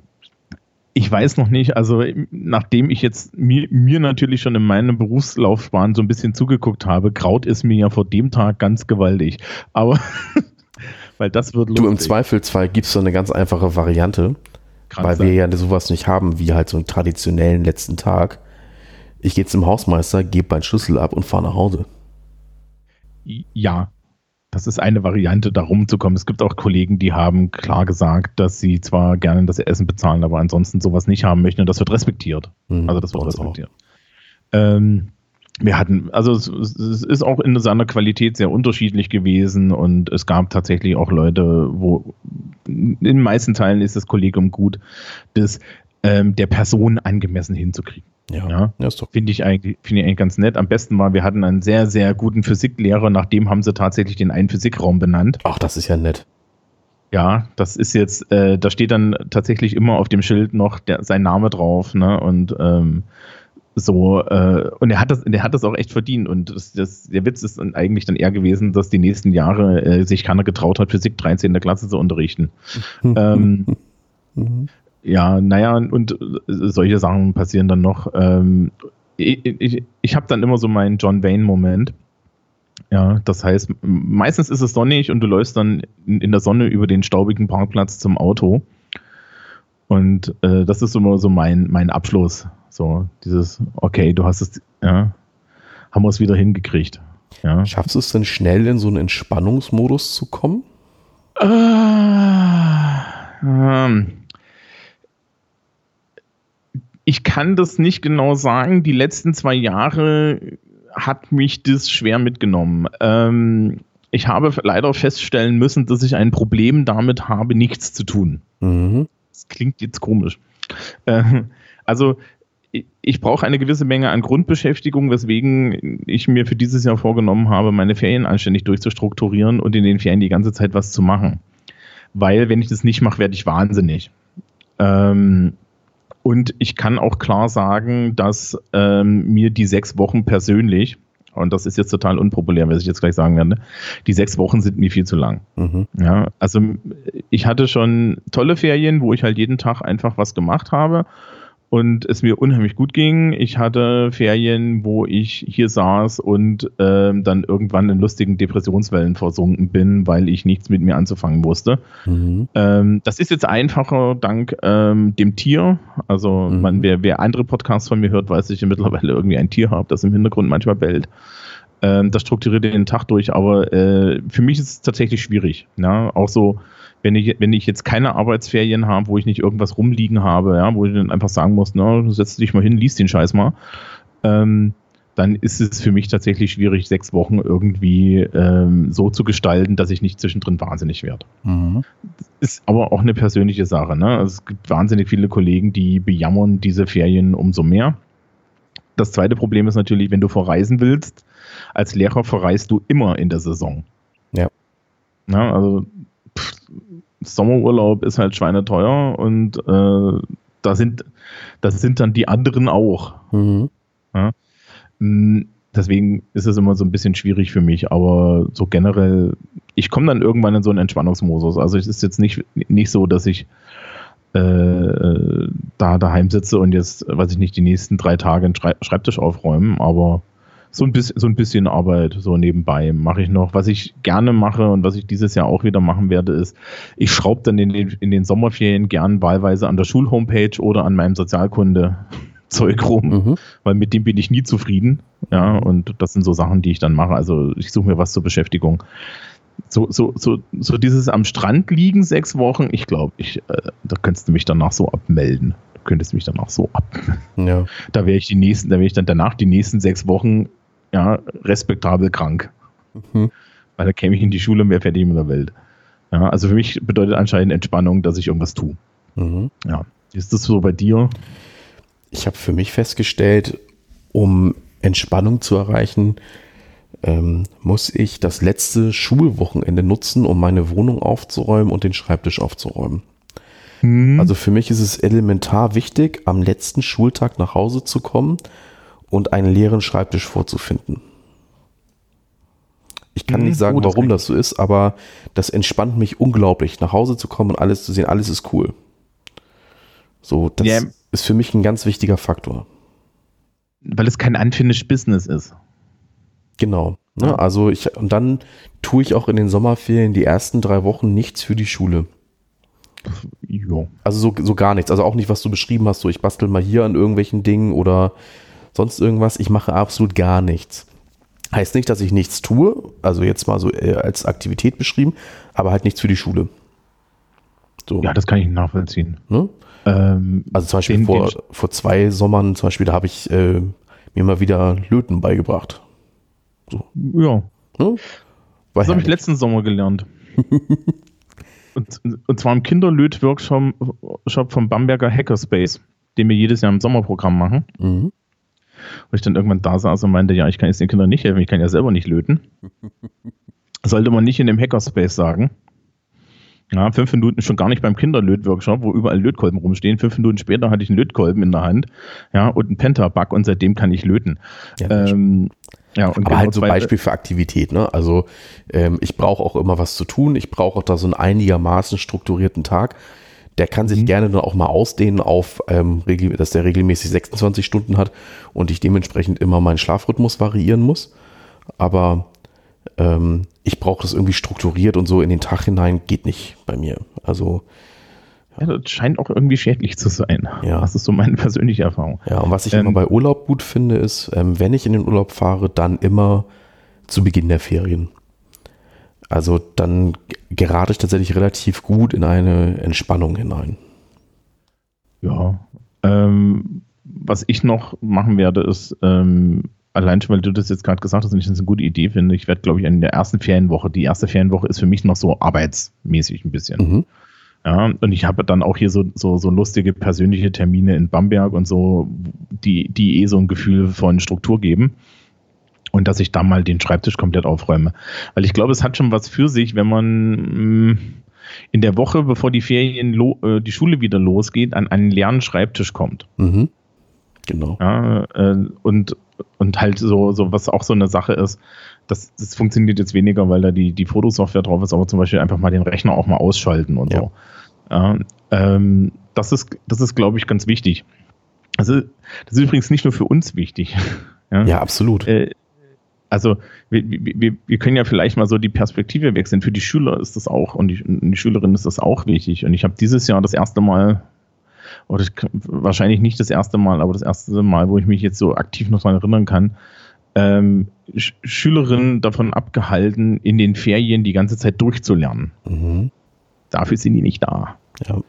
ich weiß noch nicht, also nachdem ich jetzt mir, mir natürlich schon in meiner Berufslaufbahn so ein bisschen zugeguckt habe, graut es mir ja vor dem Tag ganz gewaltig. Aber weil das wird lustig. Du im Zweifelsfall gibst so eine ganz einfache Variante, Kann weil sein. wir ja sowas nicht haben wie halt so einen traditionellen letzten Tag. Ich gehe zum Hausmeister, gebe meinen Schlüssel ab und fahre nach Hause. Ja, das ist eine Variante, da rumzukommen. Es gibt auch Kollegen, die haben klar gesagt, dass sie zwar gerne das Essen bezahlen, aber ansonsten sowas nicht haben möchten und das wird respektiert. Mhm, also das wird respektiert. Ähm, wir hatten, also es, es, ist auch in seiner Qualität sehr unterschiedlich gewesen und es gab tatsächlich auch Leute, wo in den meisten Teilen ist das Kollegium gut, das ähm, der Person angemessen hinzukriegen. Ja, ja. ja finde ich, eigentlich, find ich eigentlich ganz nett. Am besten war, wir hatten einen sehr, sehr guten Physiklehrer, nachdem haben sie tatsächlich den einen Physikraum benannt. Ach, das ist ja nett. Ja, das ist jetzt, äh, da steht dann tatsächlich immer auf dem Schild noch der, sein Name drauf, ne? Und ähm, so, äh, und er hat das, der hat das auch echt verdient. Und das, das, der Witz ist dann eigentlich dann eher gewesen, dass die nächsten Jahre äh, sich keiner getraut hat, Physik 13 in der Klasse zu unterrichten. ähm, mhm ja, naja, und solche Sachen passieren dann noch. Ähm, ich ich, ich habe dann immer so meinen John Wayne-Moment. Ja, das heißt, meistens ist es sonnig und du läufst dann in der Sonne über den staubigen Parkplatz zum Auto. Und äh, das ist immer so mein, mein Abschluss. So, dieses, okay, du hast es, ja, haben wir es wieder hingekriegt. Ja. Schaffst du es denn schnell in so einen Entspannungsmodus zu kommen? Äh, ähm, ich kann das nicht genau sagen. Die letzten zwei Jahre hat mich das schwer mitgenommen. Ähm, ich habe leider feststellen müssen, dass ich ein Problem damit habe, nichts zu tun. Mhm. Das klingt jetzt komisch. Äh, also ich, ich brauche eine gewisse Menge an Grundbeschäftigung, weswegen ich mir für dieses Jahr vorgenommen habe, meine Ferien anständig durchzustrukturieren und in den Ferien die ganze Zeit was zu machen. Weil wenn ich das nicht mache, werde ich wahnsinnig. Ähm, und ich kann auch klar sagen, dass ähm, mir die sechs Wochen persönlich, und das ist jetzt total unpopulär, was ich jetzt gleich sagen werde, die sechs Wochen sind mir viel zu lang. Mhm. Ja, also ich hatte schon tolle Ferien, wo ich halt jeden Tag einfach was gemacht habe. Und es mir unheimlich gut ging. Ich hatte Ferien, wo ich hier saß und ähm, dann irgendwann in lustigen Depressionswellen versunken bin, weil ich nichts mit mir anzufangen wusste. Mhm. Ähm, das ist jetzt einfacher dank ähm, dem Tier. Also mhm. man, wer, wer andere Podcasts von mir hört, weiß, dass ich mittlerweile irgendwie ein Tier habe, das im Hintergrund manchmal bellt. Ähm, das strukturiert den Tag durch, aber äh, für mich ist es tatsächlich schwierig. Ja? Auch so wenn ich, wenn ich jetzt keine Arbeitsferien habe, wo ich nicht irgendwas rumliegen habe, ja, wo ich dann einfach sagen muss, na, setz dich mal hin, lies den Scheiß mal, ähm, dann ist es für mich tatsächlich schwierig, sechs Wochen irgendwie ähm, so zu gestalten, dass ich nicht zwischendrin wahnsinnig werde. Mhm. Ist aber auch eine persönliche Sache. Ne? Also es gibt wahnsinnig viele Kollegen, die bejammern diese Ferien umso mehr. Das zweite Problem ist natürlich, wenn du verreisen willst, als Lehrer verreist du immer in der Saison. Ja. ja also Sommerurlaub ist halt schweineteuer und äh, da sind, das sind dann die anderen auch. Mhm. Ja? Hm, deswegen ist es immer so ein bisschen schwierig für mich, aber so generell, ich komme dann irgendwann in so einen Entspannungsmodus. Also es ist jetzt nicht, nicht so, dass ich äh, da daheim sitze und jetzt, weiß ich nicht, die nächsten drei Tage einen Schreibtisch aufräumen, aber so ein bisschen, so ein bisschen Arbeit so nebenbei mache ich noch. Was ich gerne mache und was ich dieses Jahr auch wieder machen werde, ist, ich schraube dann in den, in den Sommerferien gern wahlweise an der Schulhomepage oder an meinem Sozialkunde Zeug rum, mhm. weil mit dem bin ich nie zufrieden. Ja, und das sind so Sachen, die ich dann mache. Also ich suche mir was zur Beschäftigung. So, so, so, so dieses am Strand liegen sechs Wochen, ich glaube, ich, äh, da könntest du mich danach so abmelden. Du könntest mich danach so ab. Ja. Da wäre ich die nächsten, da wäre ich dann danach die nächsten sechs Wochen ja, respektabel krank. Mhm. Weil da käme ich in die Schule und wäre fertig mit der Welt. Ja, also für mich bedeutet anscheinend Entspannung, dass ich irgendwas tue. Mhm. Ja. Ist das so bei dir? Ich habe für mich festgestellt, um Entspannung zu erreichen, ähm, muss ich das letzte Schulwochenende nutzen, um meine Wohnung aufzuräumen und den Schreibtisch aufzuräumen. Mhm. Also für mich ist es elementar wichtig, am letzten Schultag nach Hause zu kommen und einen leeren Schreibtisch vorzufinden. Ich kann nicht hm, sagen, oh, warum das so ist, aber das entspannt mich unglaublich, nach Hause zu kommen und alles zu sehen, alles ist cool. So, das yeah. ist für mich ein ganz wichtiger Faktor. Weil es kein unfinished Business ist. Genau. Ne? Also ich, und dann tue ich auch in den Sommerferien die ersten drei Wochen nichts für die Schule. Jo. Also so, so gar nichts. Also auch nicht, was du beschrieben hast, so ich bastel mal hier an irgendwelchen Dingen oder sonst irgendwas. Ich mache absolut gar nichts. Heißt nicht, dass ich nichts tue, also jetzt mal so äh, als Aktivität beschrieben, aber halt nichts für die Schule. So. Ja, das kann ich nachvollziehen. Ne? Ähm, also zum Beispiel den, vor, den vor zwei Sommern, zum Beispiel, da habe ich äh, mir mal wieder Löten beigebracht. So. Ja. Ne? das habe ich letzten Sommer gelernt. und, und zwar im Kinderlöt-Workshop vom Bamberger Hackerspace, den wir jedes Jahr im Sommerprogramm machen. Mhm. Und ich dann irgendwann da saß und meinte, ja, ich kann jetzt den Kindern nicht helfen, ich kann ja selber nicht löten. Sollte man nicht in dem Hackerspace sagen. Ja, fünf Minuten schon gar nicht beim Kinderlötworkshop, wo überall Lötkolben rumstehen. Fünf Minuten später hatte ich einen Lötkolben in der Hand, ja, und einen Pentaback und seitdem kann ich löten. Ja, ähm, ja, Aber genau halt so Beispiel für Aktivität, ne? Also ähm, ich brauche auch immer was zu tun. Ich brauche auch da so einen einigermaßen strukturierten Tag. Der kann sich mhm. gerne dann auch mal ausdehnen auf, ähm, dass der regelmäßig 26 Stunden hat und ich dementsprechend immer meinen Schlafrhythmus variieren muss. Aber ähm, ich brauche das irgendwie strukturiert und so in den Tag hinein geht nicht bei mir. Also ja, das scheint auch irgendwie schädlich zu sein. Ja. Das ist so meine persönliche Erfahrung. Ja, und was ich ähm, immer bei Urlaub gut finde, ist, ähm, wenn ich in den Urlaub fahre, dann immer zu Beginn der Ferien. Also dann gerate ich tatsächlich relativ gut in eine Entspannung hinein. Ja. Ähm, was ich noch machen werde, ist, ähm, allein schon, weil du das jetzt gerade gesagt hast und ich das eine gute Idee finde, ich werde, glaube ich, in der ersten Ferienwoche, die erste Ferienwoche ist für mich noch so arbeitsmäßig ein bisschen. Mhm. Ja, und ich habe dann auch hier so, so, so lustige persönliche Termine in Bamberg und so, die, die eh so ein Gefühl von Struktur geben und dass ich da mal den Schreibtisch komplett aufräume. Weil ich glaube, es hat schon was für sich, wenn man mm, in der Woche, bevor die Ferien, äh, die Schule wieder losgeht, an einen leeren Schreibtisch kommt. Mhm. Genau. Ja, äh, und, und halt so, so, was auch so eine Sache ist, das, das funktioniert jetzt weniger, weil da die, die Fotosoftware drauf ist, aber zum Beispiel einfach mal den Rechner auch mal ausschalten und ja. so. Ja, ähm, das ist, das ist, glaube ich, ganz wichtig. Also, das ist übrigens nicht nur für uns wichtig. Ja, ja absolut. Äh, also, wir, wir, wir können ja vielleicht mal so die Perspektive wechseln. Für die Schüler ist das auch und die, die Schülerin ist das auch wichtig. Und ich habe dieses Jahr das erste Mal, oder wahrscheinlich nicht das erste Mal, aber das erste Mal, wo ich mich jetzt so aktiv noch daran erinnern kann, ähm, Schülerinnen davon abgehalten, in den Ferien die ganze Zeit durchzulernen. Mhm. Dafür sind die nicht da. Ja.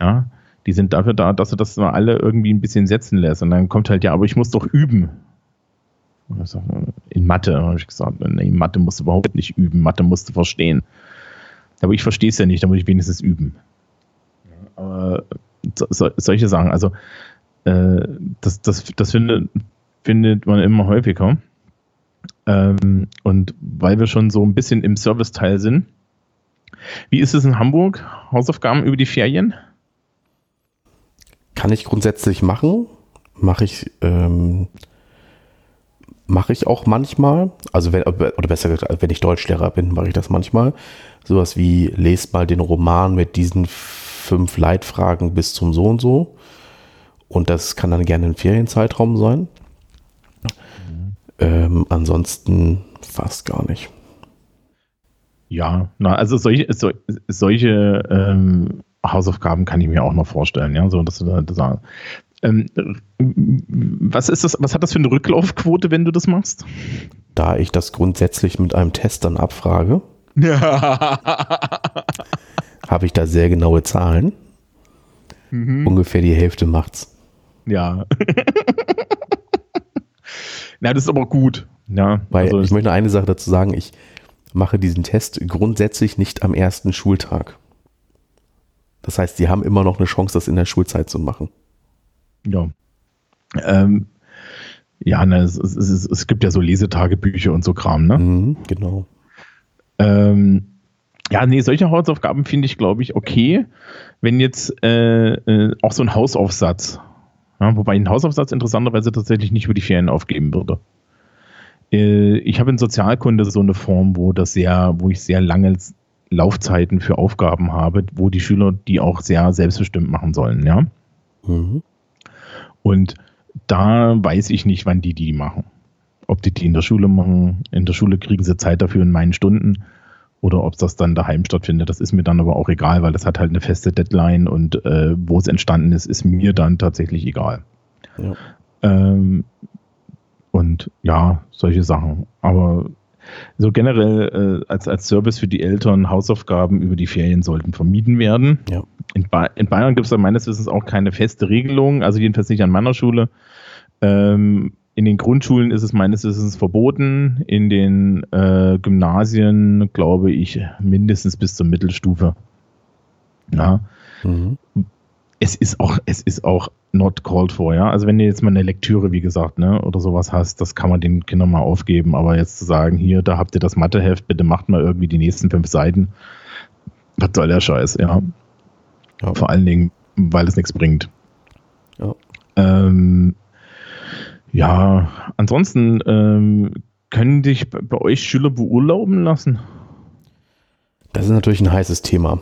ja. Die sind dafür da, dass du das mal alle irgendwie ein bisschen setzen lässt. Und dann kommt halt, ja, aber ich muss doch üben. In Mathe habe ich gesagt, nee, Mathe musst du überhaupt nicht üben, Mathe musst du verstehen. Aber ich verstehe es ja nicht, da muss ich wenigstens üben. Aber so, solche Sachen, also äh, das, das, das findet, findet man immer häufiger. Ähm, und weil wir schon so ein bisschen im Serviceteil sind, wie ist es in Hamburg? Hausaufgaben über die Ferien? Kann ich grundsätzlich machen. Mache ich, ähm, mache ich auch manchmal. Also wenn, oder besser gesagt, wenn ich Deutschlehrer bin, mache ich das manchmal. Sowas wie, lest mal den Roman mit diesen fünf Leitfragen bis zum so und so. Und das kann dann gerne ein Ferienzeitraum sein. Mhm. Ähm, ansonsten fast gar nicht. Ja, na, also solche, so, solche ähm, Hausaufgaben kann ich mir auch noch vorstellen, ja, so dass du da ähm, was ist das, was hat das für eine Rücklaufquote, wenn du das machst? Da ich das grundsätzlich mit einem Test dann abfrage, habe ich da sehr genaue Zahlen. Mhm. Ungefähr die Hälfte macht's. Ja. Na, das ist aber gut. Ja, Weil also ich möchte eine Sache dazu sagen, ich mache diesen Test grundsätzlich nicht am ersten Schultag. Das heißt, sie haben immer noch eine Chance, das in der Schulzeit zu machen. Ja. Ähm, ja, ne, es, es, es, gibt ja so Lesetagebücher und so Kram, ne? Mhm, genau. Ähm, ja, nee, solche Hausaufgaben finde ich, glaube ich, okay. Wenn jetzt äh, äh, auch so ein Hausaufsatz, ja, wobei ein Hausaufsatz interessanterweise tatsächlich nicht über die Ferien aufgeben würde. Äh, ich habe in Sozialkunde so eine Form, wo das sehr, wo ich sehr lange Laufzeiten für Aufgaben habe, wo die Schüler die auch sehr selbstbestimmt machen sollen, ja. Mhm. Und da weiß ich nicht, wann die die machen. Ob die die in der Schule machen, in der Schule kriegen sie Zeit dafür in meinen Stunden oder ob das dann daheim stattfindet. Das ist mir dann aber auch egal, weil das hat halt eine feste Deadline und äh, wo es entstanden ist, ist mir dann tatsächlich egal. Ja. Ähm, und ja, solche Sachen. Aber so generell äh, als, als Service für die Eltern, Hausaufgaben über die Ferien sollten vermieden werden. Ja. In, ba in Bayern gibt es da meines Wissens auch keine feste Regelung, also jedenfalls nicht an meiner Schule. Ähm, in den Grundschulen ist es meines Wissens verboten, in den äh, Gymnasien glaube ich mindestens bis zur Mittelstufe. Ja. Mhm. Es ist auch, es ist auch not called for, ja. Also wenn du jetzt mal eine Lektüre, wie gesagt, ne, oder sowas hast, das kann man den Kindern mal aufgeben, aber jetzt zu sagen, hier, da habt ihr das Matheheft, bitte macht mal irgendwie die nächsten fünf Seiten. Was soll der Scheiß, ja. ja. Vor allen Dingen, weil es nichts bringt. Ja. Ähm, ja, ansonsten ähm, können dich bei euch Schüler beurlauben lassen? Das ist natürlich ein heißes Thema.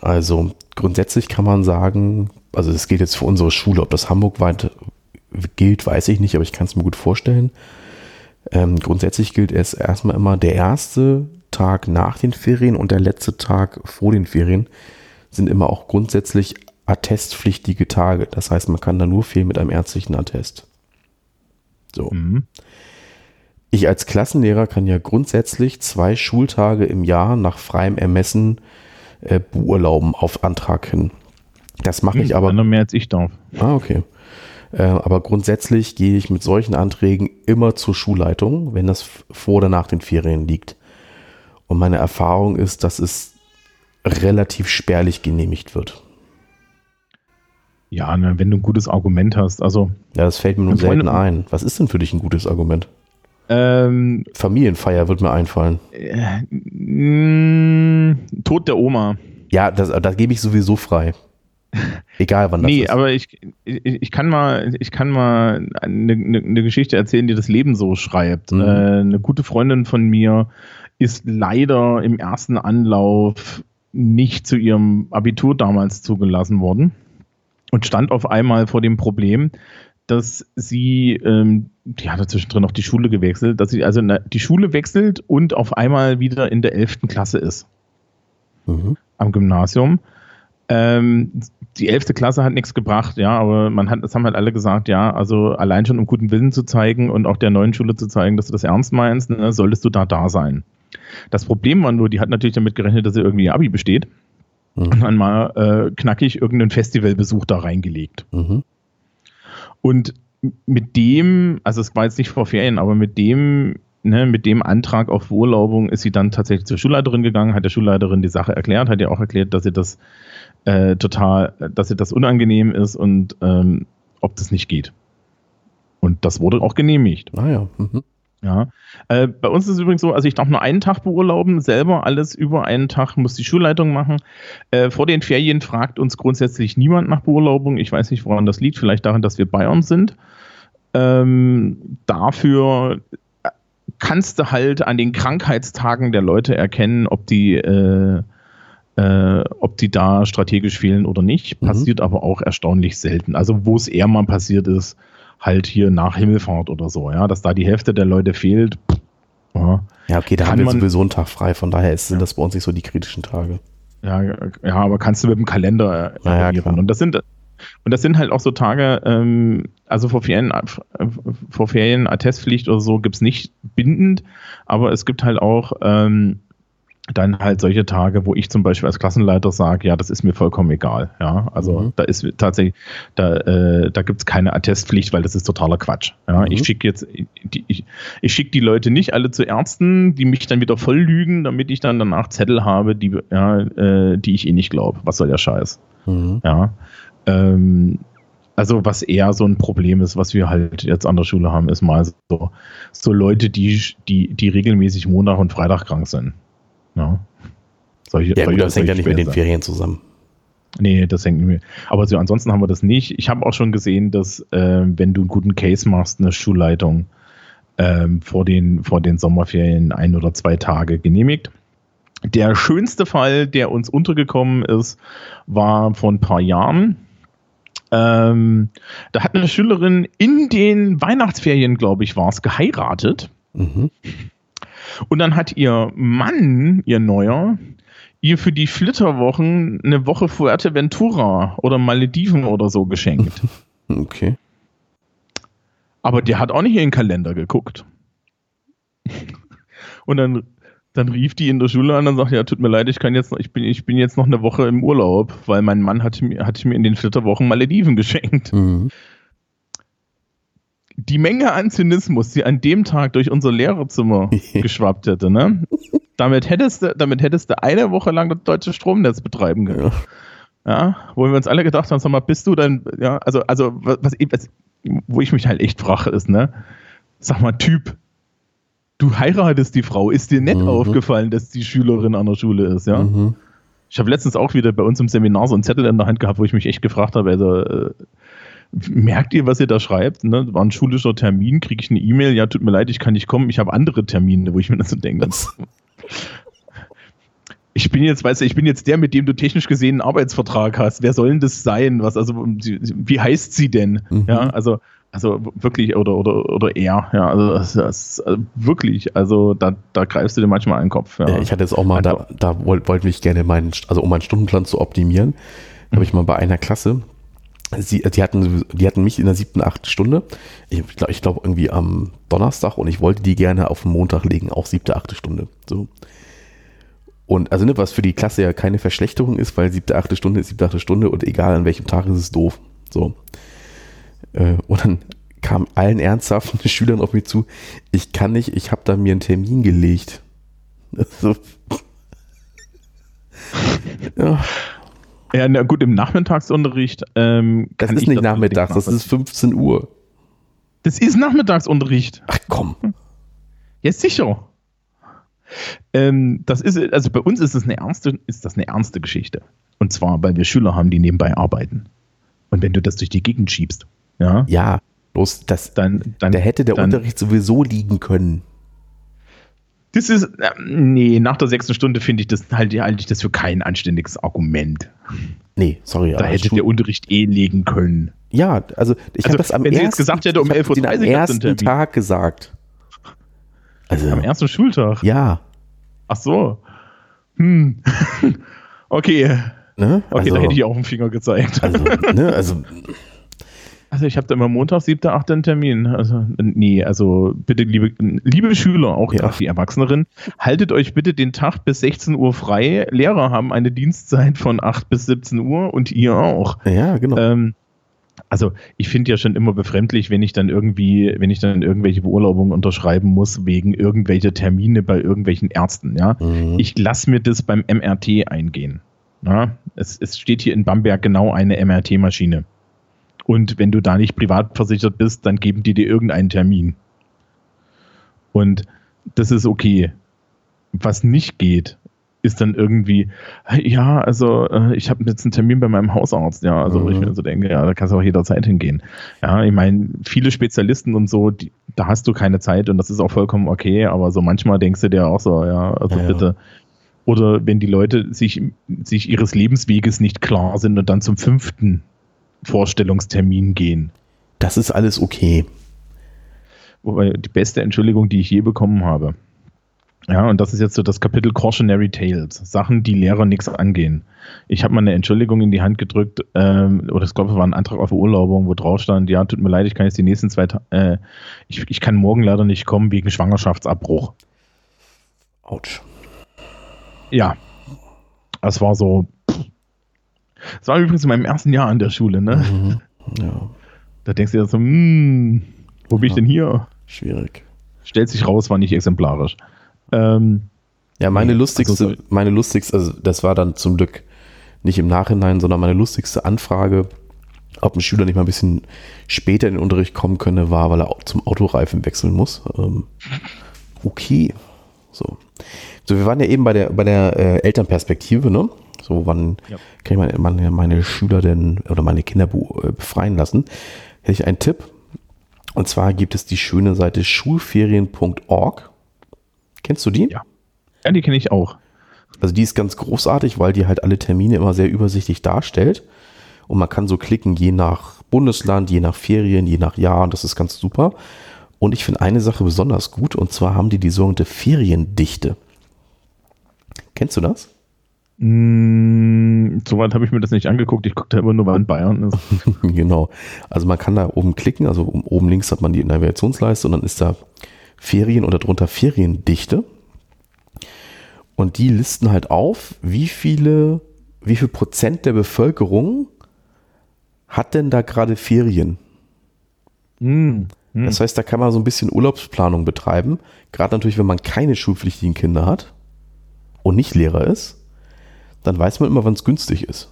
Also grundsätzlich kann man sagen, also das gilt jetzt für unsere Schule, ob das hamburgweit gilt, weiß ich nicht, aber ich kann es mir gut vorstellen. Ähm, grundsätzlich gilt es erstmal immer der erste Tag nach den Ferien und der letzte Tag vor den Ferien sind immer auch grundsätzlich attestpflichtige Tage. Das heißt, man kann da nur fehlen mit einem ärztlichen Attest. So. Mhm. Ich als Klassenlehrer kann ja grundsätzlich zwei Schultage im Jahr nach freiem Ermessen äh, beurlauben auf Antrag hin. Das mache ich aber. Noch mehr als ich darf. Ah, okay. Äh, aber grundsätzlich gehe ich mit solchen Anträgen immer zur Schulleitung, wenn das vor oder nach den Ferien liegt. Und meine Erfahrung ist, dass es relativ spärlich genehmigt wird. Ja, ne, wenn du ein gutes Argument hast. Also, ja, das fällt mir nur selten ein. Was ist denn für dich ein gutes Argument? Ähm, Familienfeier wird mir einfallen. Äh, mh, Tod der Oma. Ja, das, da gebe ich sowieso frei. Egal wann das nee, ist. Nee, aber ich, ich, ich, kann mal, ich kann mal eine, eine, eine, Geschichte erzählen, die das Leben so schreibt. Mhm. Äh, eine gute Freundin von mir ist leider im ersten Anlauf nicht zu ihrem Abitur damals zugelassen worden und stand auf einmal vor dem Problem, dass sie, ähm, die hat zwischendrin noch die Schule gewechselt, dass sie also die Schule wechselt und auf einmal wieder in der 11. Klasse ist. Mhm. Am Gymnasium. Ähm, die 11. Klasse hat nichts gebracht, ja, aber man hat, das haben halt alle gesagt, ja, also allein schon um guten Willen zu zeigen und auch der neuen Schule zu zeigen, dass du das ernst meinst, ne, solltest du da da sein. Das Problem war nur, die hat natürlich damit gerechnet, dass sie irgendwie Abi besteht mhm. und dann mal äh, knackig irgendeinen Festivalbesuch da reingelegt. Mhm. Und mit dem, also es war jetzt nicht vor Ferien, aber mit dem, ne, mit dem Antrag auf Beurlaubung ist sie dann tatsächlich zur Schulleiterin gegangen, hat der Schulleiterin die Sache erklärt, hat ihr auch erklärt, dass sie das äh, total, dass ihr das unangenehm ist und ähm, ob das nicht geht. Und das wurde auch genehmigt. Ah ja. Mhm. Ja. Äh, bei uns ist es übrigens so, also ich darf nur einen Tag beurlauben, selber alles über einen Tag muss die Schulleitung machen. Äh, vor den Ferien fragt uns grundsätzlich niemand nach Beurlaubung. Ich weiß nicht, woran das liegt. Vielleicht daran, dass wir Bayern sind. Ähm, dafür kannst du halt an den Krankheitstagen der Leute erkennen, ob die, äh, äh, ob die da strategisch fehlen oder nicht. Mhm. Passiert aber auch erstaunlich selten. Also wo es eher mal passiert ist, halt hier nach Himmelfahrt oder so, ja, dass da die Hälfte der Leute fehlt. Ja, ja okay, da haben wir sowieso einen Tag frei, von daher sind ja. das bei uns nicht so die kritischen Tage. Ja, ja, aber kannst du mit dem Kalender evaluieren. Ja, und das sind und das sind halt auch so Tage, ähm, also vor Ferien, vor Ferien Attestpflicht oder so gibt es nicht bindend, aber es gibt halt auch ähm, dann halt solche Tage, wo ich zum Beispiel als Klassenleiter sage, ja, das ist mir vollkommen egal. Ja, also mhm. da ist tatsächlich, da, äh, da gibt es keine Attestpflicht, weil das ist totaler Quatsch. Ja, mhm. ich schicke jetzt, die, ich, ich schicke die Leute nicht alle zu Ärzten, die mich dann wieder voll lügen, damit ich dann danach Zettel habe, die, ja, äh, die ich eh nicht glaube. Was soll der Scheiß? Mhm. Ja. Ähm, also was eher so ein Problem ist, was wir halt jetzt an der Schule haben, ist mal so, so Leute, die, die, die regelmäßig Montag und Freitag krank sind. Ja, solche, ja gut, das hängt ja nicht mit den Ferien zusammen. Nee, das hängt nicht mehr. Aber so, ansonsten haben wir das nicht. Ich habe auch schon gesehen, dass äh, wenn du einen guten Case machst, eine Schulleitung ähm, vor, den, vor den Sommerferien ein oder zwei Tage genehmigt. Der schönste Fall, der uns untergekommen ist, war vor ein paar Jahren. Ähm, da hat eine Schülerin in den Weihnachtsferien, glaube ich, war es, geheiratet. Mhm. Und dann hat ihr Mann, ihr Neuer, ihr für die Flitterwochen eine Woche Fuerteventura oder Malediven oder so geschenkt. Okay. Aber der hat auch nicht in den Kalender geguckt. Und dann, dann rief die in der Schule an und sagte, ja, tut mir leid, ich kann jetzt noch, ich bin, ich bin jetzt noch eine Woche im Urlaub, weil mein Mann hat mir, hat mir in den Flitterwochen Malediven geschenkt. Mhm die Menge an Zynismus, die an dem Tag durch unser Lehrerzimmer geschwappt hätte, ne? Damit hättest du, damit hättest du eine Woche lang das deutsche Stromnetz betreiben können. Ja. ja wo wir uns alle gedacht haben, sag mal, bist du dann, ja, also, also, was, was, wo ich mich halt echt frage, ist, ne? Sag mal, Typ, du heiratest die Frau, ist dir nicht mhm. aufgefallen, dass die Schülerin an der Schule ist, ja? Mhm. Ich habe letztens auch wieder bei uns im Seminar so einen Zettel in der Hand gehabt, wo ich mich echt gefragt habe, also, äh, merkt ihr, was ihr da schreibt? Ne? War ein schulischer Termin, kriege ich eine E-Mail, ja, tut mir leid, ich kann nicht kommen, ich habe andere Termine, wo ich mir das so denke. ich bin jetzt, weißt du, ich bin jetzt der, mit dem du technisch gesehen einen Arbeitsvertrag hast. Wer soll denn das sein? Was, also, wie heißt sie denn? Mhm. Ja, also, also wirklich, oder, oder, oder er, ja, also, das, das, also wirklich, also da, da greifst du dir manchmal einen Kopf. Ja. ich hatte jetzt auch mal, also, da, da wollte wollt ich gerne meinen, also um meinen Stundenplan zu optimieren, habe ich mal bei einer Klasse, Sie, die, hatten, die hatten mich in der siebten, achten Stunde. Ich glaube, ich glaub irgendwie am Donnerstag und ich wollte die gerne auf den Montag legen, auch siebte, achte Stunde. So. Und also ne, was für die Klasse ja keine Verschlechterung ist, weil siebte, achte Stunde ist siebte, achte Stunde und egal an welchem Tag ist es doof. So. Äh, und dann kam allen ernsthaften Schülern auf mich zu, ich kann nicht, ich habe da mir einen Termin gelegt. Ja. Ja, na gut, im Nachmittagsunterricht. Ähm, das ist nicht nachmittags, das ist 15 Uhr. Das ist Nachmittagsunterricht. Ach komm. Ja, sicher. Ähm, das ist, also bei uns ist das, eine ernste, ist das eine ernste Geschichte. Und zwar, weil wir Schüler haben, die nebenbei arbeiten. Und wenn du das durch die Gegend schiebst, ja. Ja, bloß das, dann, dann, da hätte der dann, Unterricht sowieso liegen können. Das ist, äh, nee, nach der sechsten Stunde finde ich das, halte halt ich das für kein anständiges Argument. Nee, sorry. Da hätte der Unterricht eh legen können. Ja, also ich also, habe das am wenn ersten, jetzt gesagt hätte, um 11.30 Uhr am ersten Tag gesagt. Also, am ersten Schultag? Ja. Ach so. Hm. okay. Ne? Okay, also, da hätte ich auch einen Finger gezeigt. Also, ne, also also ich habe da immer Montag, 7., 8. einen Termin. Also nee, also bitte liebe, liebe Schüler, auch ja. die Erwachseneren, haltet euch bitte den Tag bis 16 Uhr frei. Lehrer haben eine Dienstzeit von 8 bis 17 Uhr und ihr auch. Ja, genau. Ähm, also ich finde ja schon immer befremdlich, wenn ich dann irgendwie, wenn ich dann irgendwelche Beurlaubungen unterschreiben muss wegen irgendwelcher Termine bei irgendwelchen Ärzten. Ja, mhm. ich lasse mir das beim MRT eingehen. Ja? Es, es steht hier in Bamberg genau eine MRT-Maschine. Und wenn du da nicht privat versichert bist, dann geben die dir irgendeinen Termin. Und das ist okay. Was nicht geht, ist dann irgendwie, ja, also äh, ich habe jetzt einen Termin bei meinem Hausarzt, ja, also mhm. ich mir so denke, ja, da kannst du auch jederzeit hingehen. Ja, ich meine, viele Spezialisten und so, die, da hast du keine Zeit und das ist auch vollkommen okay, aber so manchmal denkst du dir auch so, ja, also ja, bitte. Oder wenn die Leute sich, sich ihres Lebensweges nicht klar sind und dann zum fünften Vorstellungstermin gehen. Das ist alles okay. Wobei die beste Entschuldigung, die ich je bekommen habe. Ja, und das ist jetzt so das Kapitel Cautionary Tales. Sachen, die Lehrer nichts angehen. Ich habe mal eine Entschuldigung in die Hand gedrückt, ähm, oder ich glaube, es war ein Antrag auf Urlaubung, wo drauf stand, ja, tut mir leid, ich kann jetzt die nächsten zwei Tage, äh, ich, ich kann morgen leider nicht kommen wegen Schwangerschaftsabbruch. Autsch. Ja. Es war so, das war übrigens in meinem ersten Jahr an der Schule, ne? Mhm. Ja. Da denkst du dir so, hm, wo bin ja. ich denn hier? Schwierig. Stellt sich raus, war nicht exemplarisch. Ähm, ja, meine lustigste, also, meine lustigste, also das war dann zum Glück nicht im Nachhinein, sondern meine lustigste Anfrage, ob ein Schüler nicht mal ein bisschen später in den Unterricht kommen könne, war, weil er zum Autoreifen wechseln muss. Ähm, okay. So. So, wir waren ja eben bei der, bei der äh, Elternperspektive, ne? So, wann ja. kann ich meine, meine, Schüler denn oder meine Kinder äh, befreien lassen? Hätte ich einen Tipp. Und zwar gibt es die schöne Seite schulferien.org. Kennst du die? Ja. Ja, die kenne ich auch. Also die ist ganz großartig, weil die halt alle Termine immer sehr übersichtlich darstellt. Und man kann so klicken, je nach Bundesland, je nach Ferien, je nach Jahr. Und das ist ganz super. Und ich finde eine Sache besonders gut. Und zwar haben die die sogenannte Feriendichte. Kennst du das? Mm, Soweit habe ich mir das nicht angeguckt. Ich gucke da immer nur, wann Bayern ist. genau. Also man kann da oben klicken. Also oben links hat man die Navigationsleiste und dann ist da Ferien und darunter Feriendichte. Und die listen halt auf, wie viele, wie viel Prozent der Bevölkerung hat denn da gerade Ferien? Mm, mm. Das heißt, da kann man so ein bisschen Urlaubsplanung betreiben. Gerade natürlich, wenn man keine schulpflichtigen Kinder hat und nicht Lehrer ist dann weiß man immer, wann es günstig ist.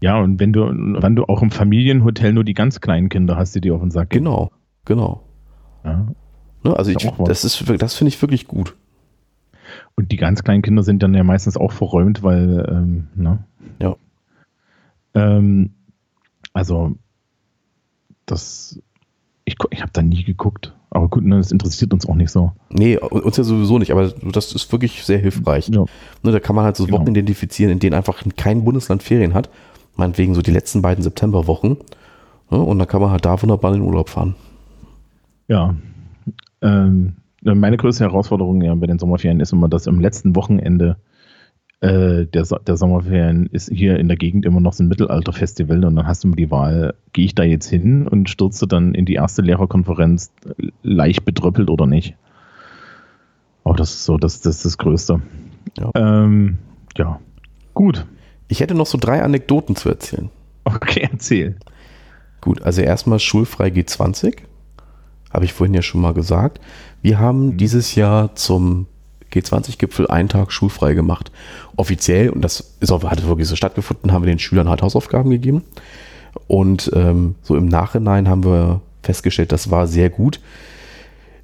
Ja, und wenn du, wenn du auch im Familienhotel nur die ganz kleinen Kinder hast, die dir auf den Sack gehen. Genau, genau. Ja. Ne, also ich, das ist, das finde ich wirklich gut. Und die ganz kleinen Kinder sind dann ja meistens auch verräumt, weil, ähm, ne? Ja. Ähm, also, das, ich, ich habe da nie geguckt. Aber gut, ne, das interessiert uns auch nicht so. Nee, uns ja sowieso nicht, aber das ist wirklich sehr hilfreich. Ja. Ne, da kann man halt so genau. Wochen identifizieren, in denen einfach kein Bundesland Ferien hat. Meinetwegen so die letzten beiden Septemberwochen. Ne, und dann kann man halt da wunderbar in den Urlaub fahren. Ja. Ähm, meine größte Herausforderung ja bei den Sommerferien ist immer, dass im letzten Wochenende äh, der, der Sommerferien ist hier in der Gegend immer noch so ein Mittelalterfestival und dann hast du die Wahl, gehe ich da jetzt hin und stürze dann in die erste Lehrerkonferenz leicht betröppelt oder nicht. Aber das ist so, das, das ist das Größte. Ja. Ähm, ja, gut. Ich hätte noch so drei Anekdoten zu erzählen. Okay, erzähl. Gut, also erstmal schulfrei G20. Habe ich vorhin ja schon mal gesagt. Wir haben mhm. dieses Jahr zum G20-Gipfel einen Tag schulfrei gemacht. Offiziell, und das ist auch, hat wirklich so stattgefunden, haben wir den Schülern halt Hausaufgaben gegeben. Und ähm, so im Nachhinein haben wir festgestellt, das war sehr gut.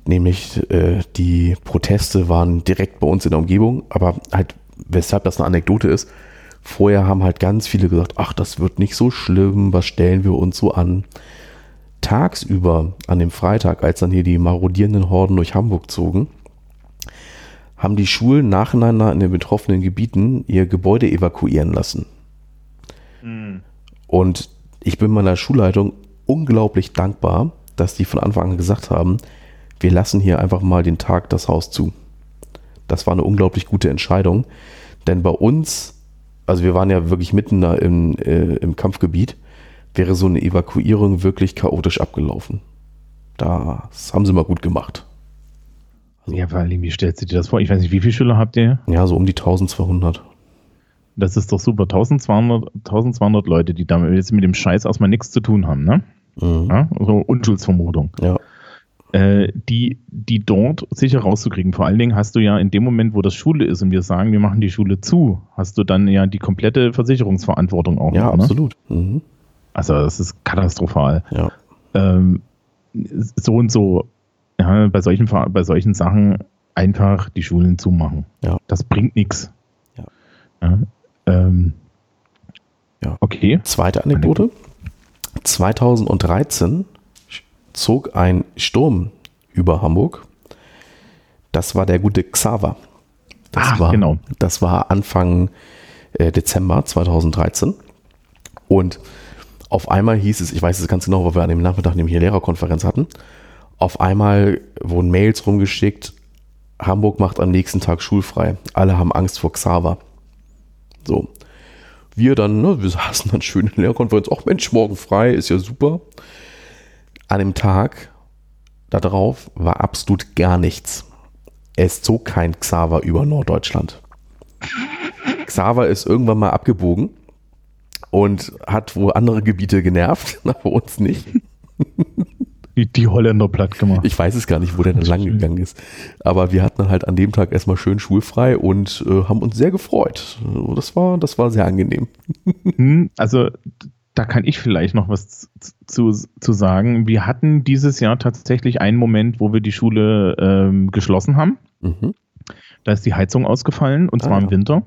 Nämlich äh, die Proteste waren direkt bei uns in der Umgebung, aber halt, weshalb das eine Anekdote ist, vorher haben halt ganz viele gesagt, ach, das wird nicht so schlimm, was stellen wir uns so an? Tagsüber, an dem Freitag, als dann hier die marodierenden Horden durch Hamburg zogen, haben die Schulen nacheinander in den betroffenen Gebieten ihr Gebäude evakuieren lassen. Mhm. Und Ich bin meiner Schulleitung unglaublich dankbar, dass die von Anfang an gesagt haben, wir lassen hier einfach mal den Tag das Haus zu. Das war eine unglaublich gute Entscheidung, denn bei uns, also wir waren ja wirklich mitten da im, äh, im Kampfgebiet, wäre so eine Evakuierung wirklich chaotisch abgelaufen. Das haben sie mal gut gemacht. Also, ja, vor allem, wie stellst du dir das vor? Ich weiß nicht, wie viele Schüler habt ihr? Ja, so um die 1200. Das ist doch super. 1200, 1200 Leute, die damit jetzt mit dem Scheiß erstmal nichts zu tun haben, ne? Mhm. Ja, so Unschuldsvermutung. Ja. Äh, die, die dort sicher rauszukriegen. Vor allen Dingen hast du ja in dem Moment, wo das Schule ist und wir sagen, wir machen die Schule zu, hast du dann ja die komplette Versicherungsverantwortung auch. Ja, noch, ne? absolut. Mhm. Also das ist katastrophal. Ja. Ähm, so und so, ja, bei solchen, bei solchen Sachen einfach die Schulen zumachen. Ja. Das bringt nichts. Ja. ja. Ähm, ja. Okay. Zweite Anekdote. 2013 zog ein Sturm über Hamburg. Das war der gute Xaver. Das Ach, war, genau. Das war Anfang äh, Dezember 2013. Und auf einmal hieß es, ich weiß es ganz genau, weil wir an dem Nachmittag nämlich eine Lehrerkonferenz hatten. Auf einmal wurden Mails rumgeschickt, Hamburg macht am nächsten Tag schulfrei. Alle haben Angst vor Xaver. So. Wir dann, ne, wir saßen dann schön in der Lehrerkonferenz, ach Mensch, morgen frei, ist ja super. An dem Tag darauf war absolut gar nichts. Es zog kein Xaver über Norddeutschland. Xaver ist irgendwann mal abgebogen und hat wohl andere Gebiete genervt, aber uns nicht. Die, die Holländer platt gemacht. Ich weiß es gar nicht, wo der dann lang gegangen ist. Aber wir hatten halt an dem Tag erstmal schön schulfrei und äh, haben uns sehr gefreut. Das war, das war sehr angenehm. Hm, also da kann ich vielleicht noch was zu, zu sagen. Wir hatten dieses Jahr tatsächlich einen Moment, wo wir die Schule ähm, geschlossen haben. Mhm. Da ist die Heizung ausgefallen und ah, zwar ja. im Winter.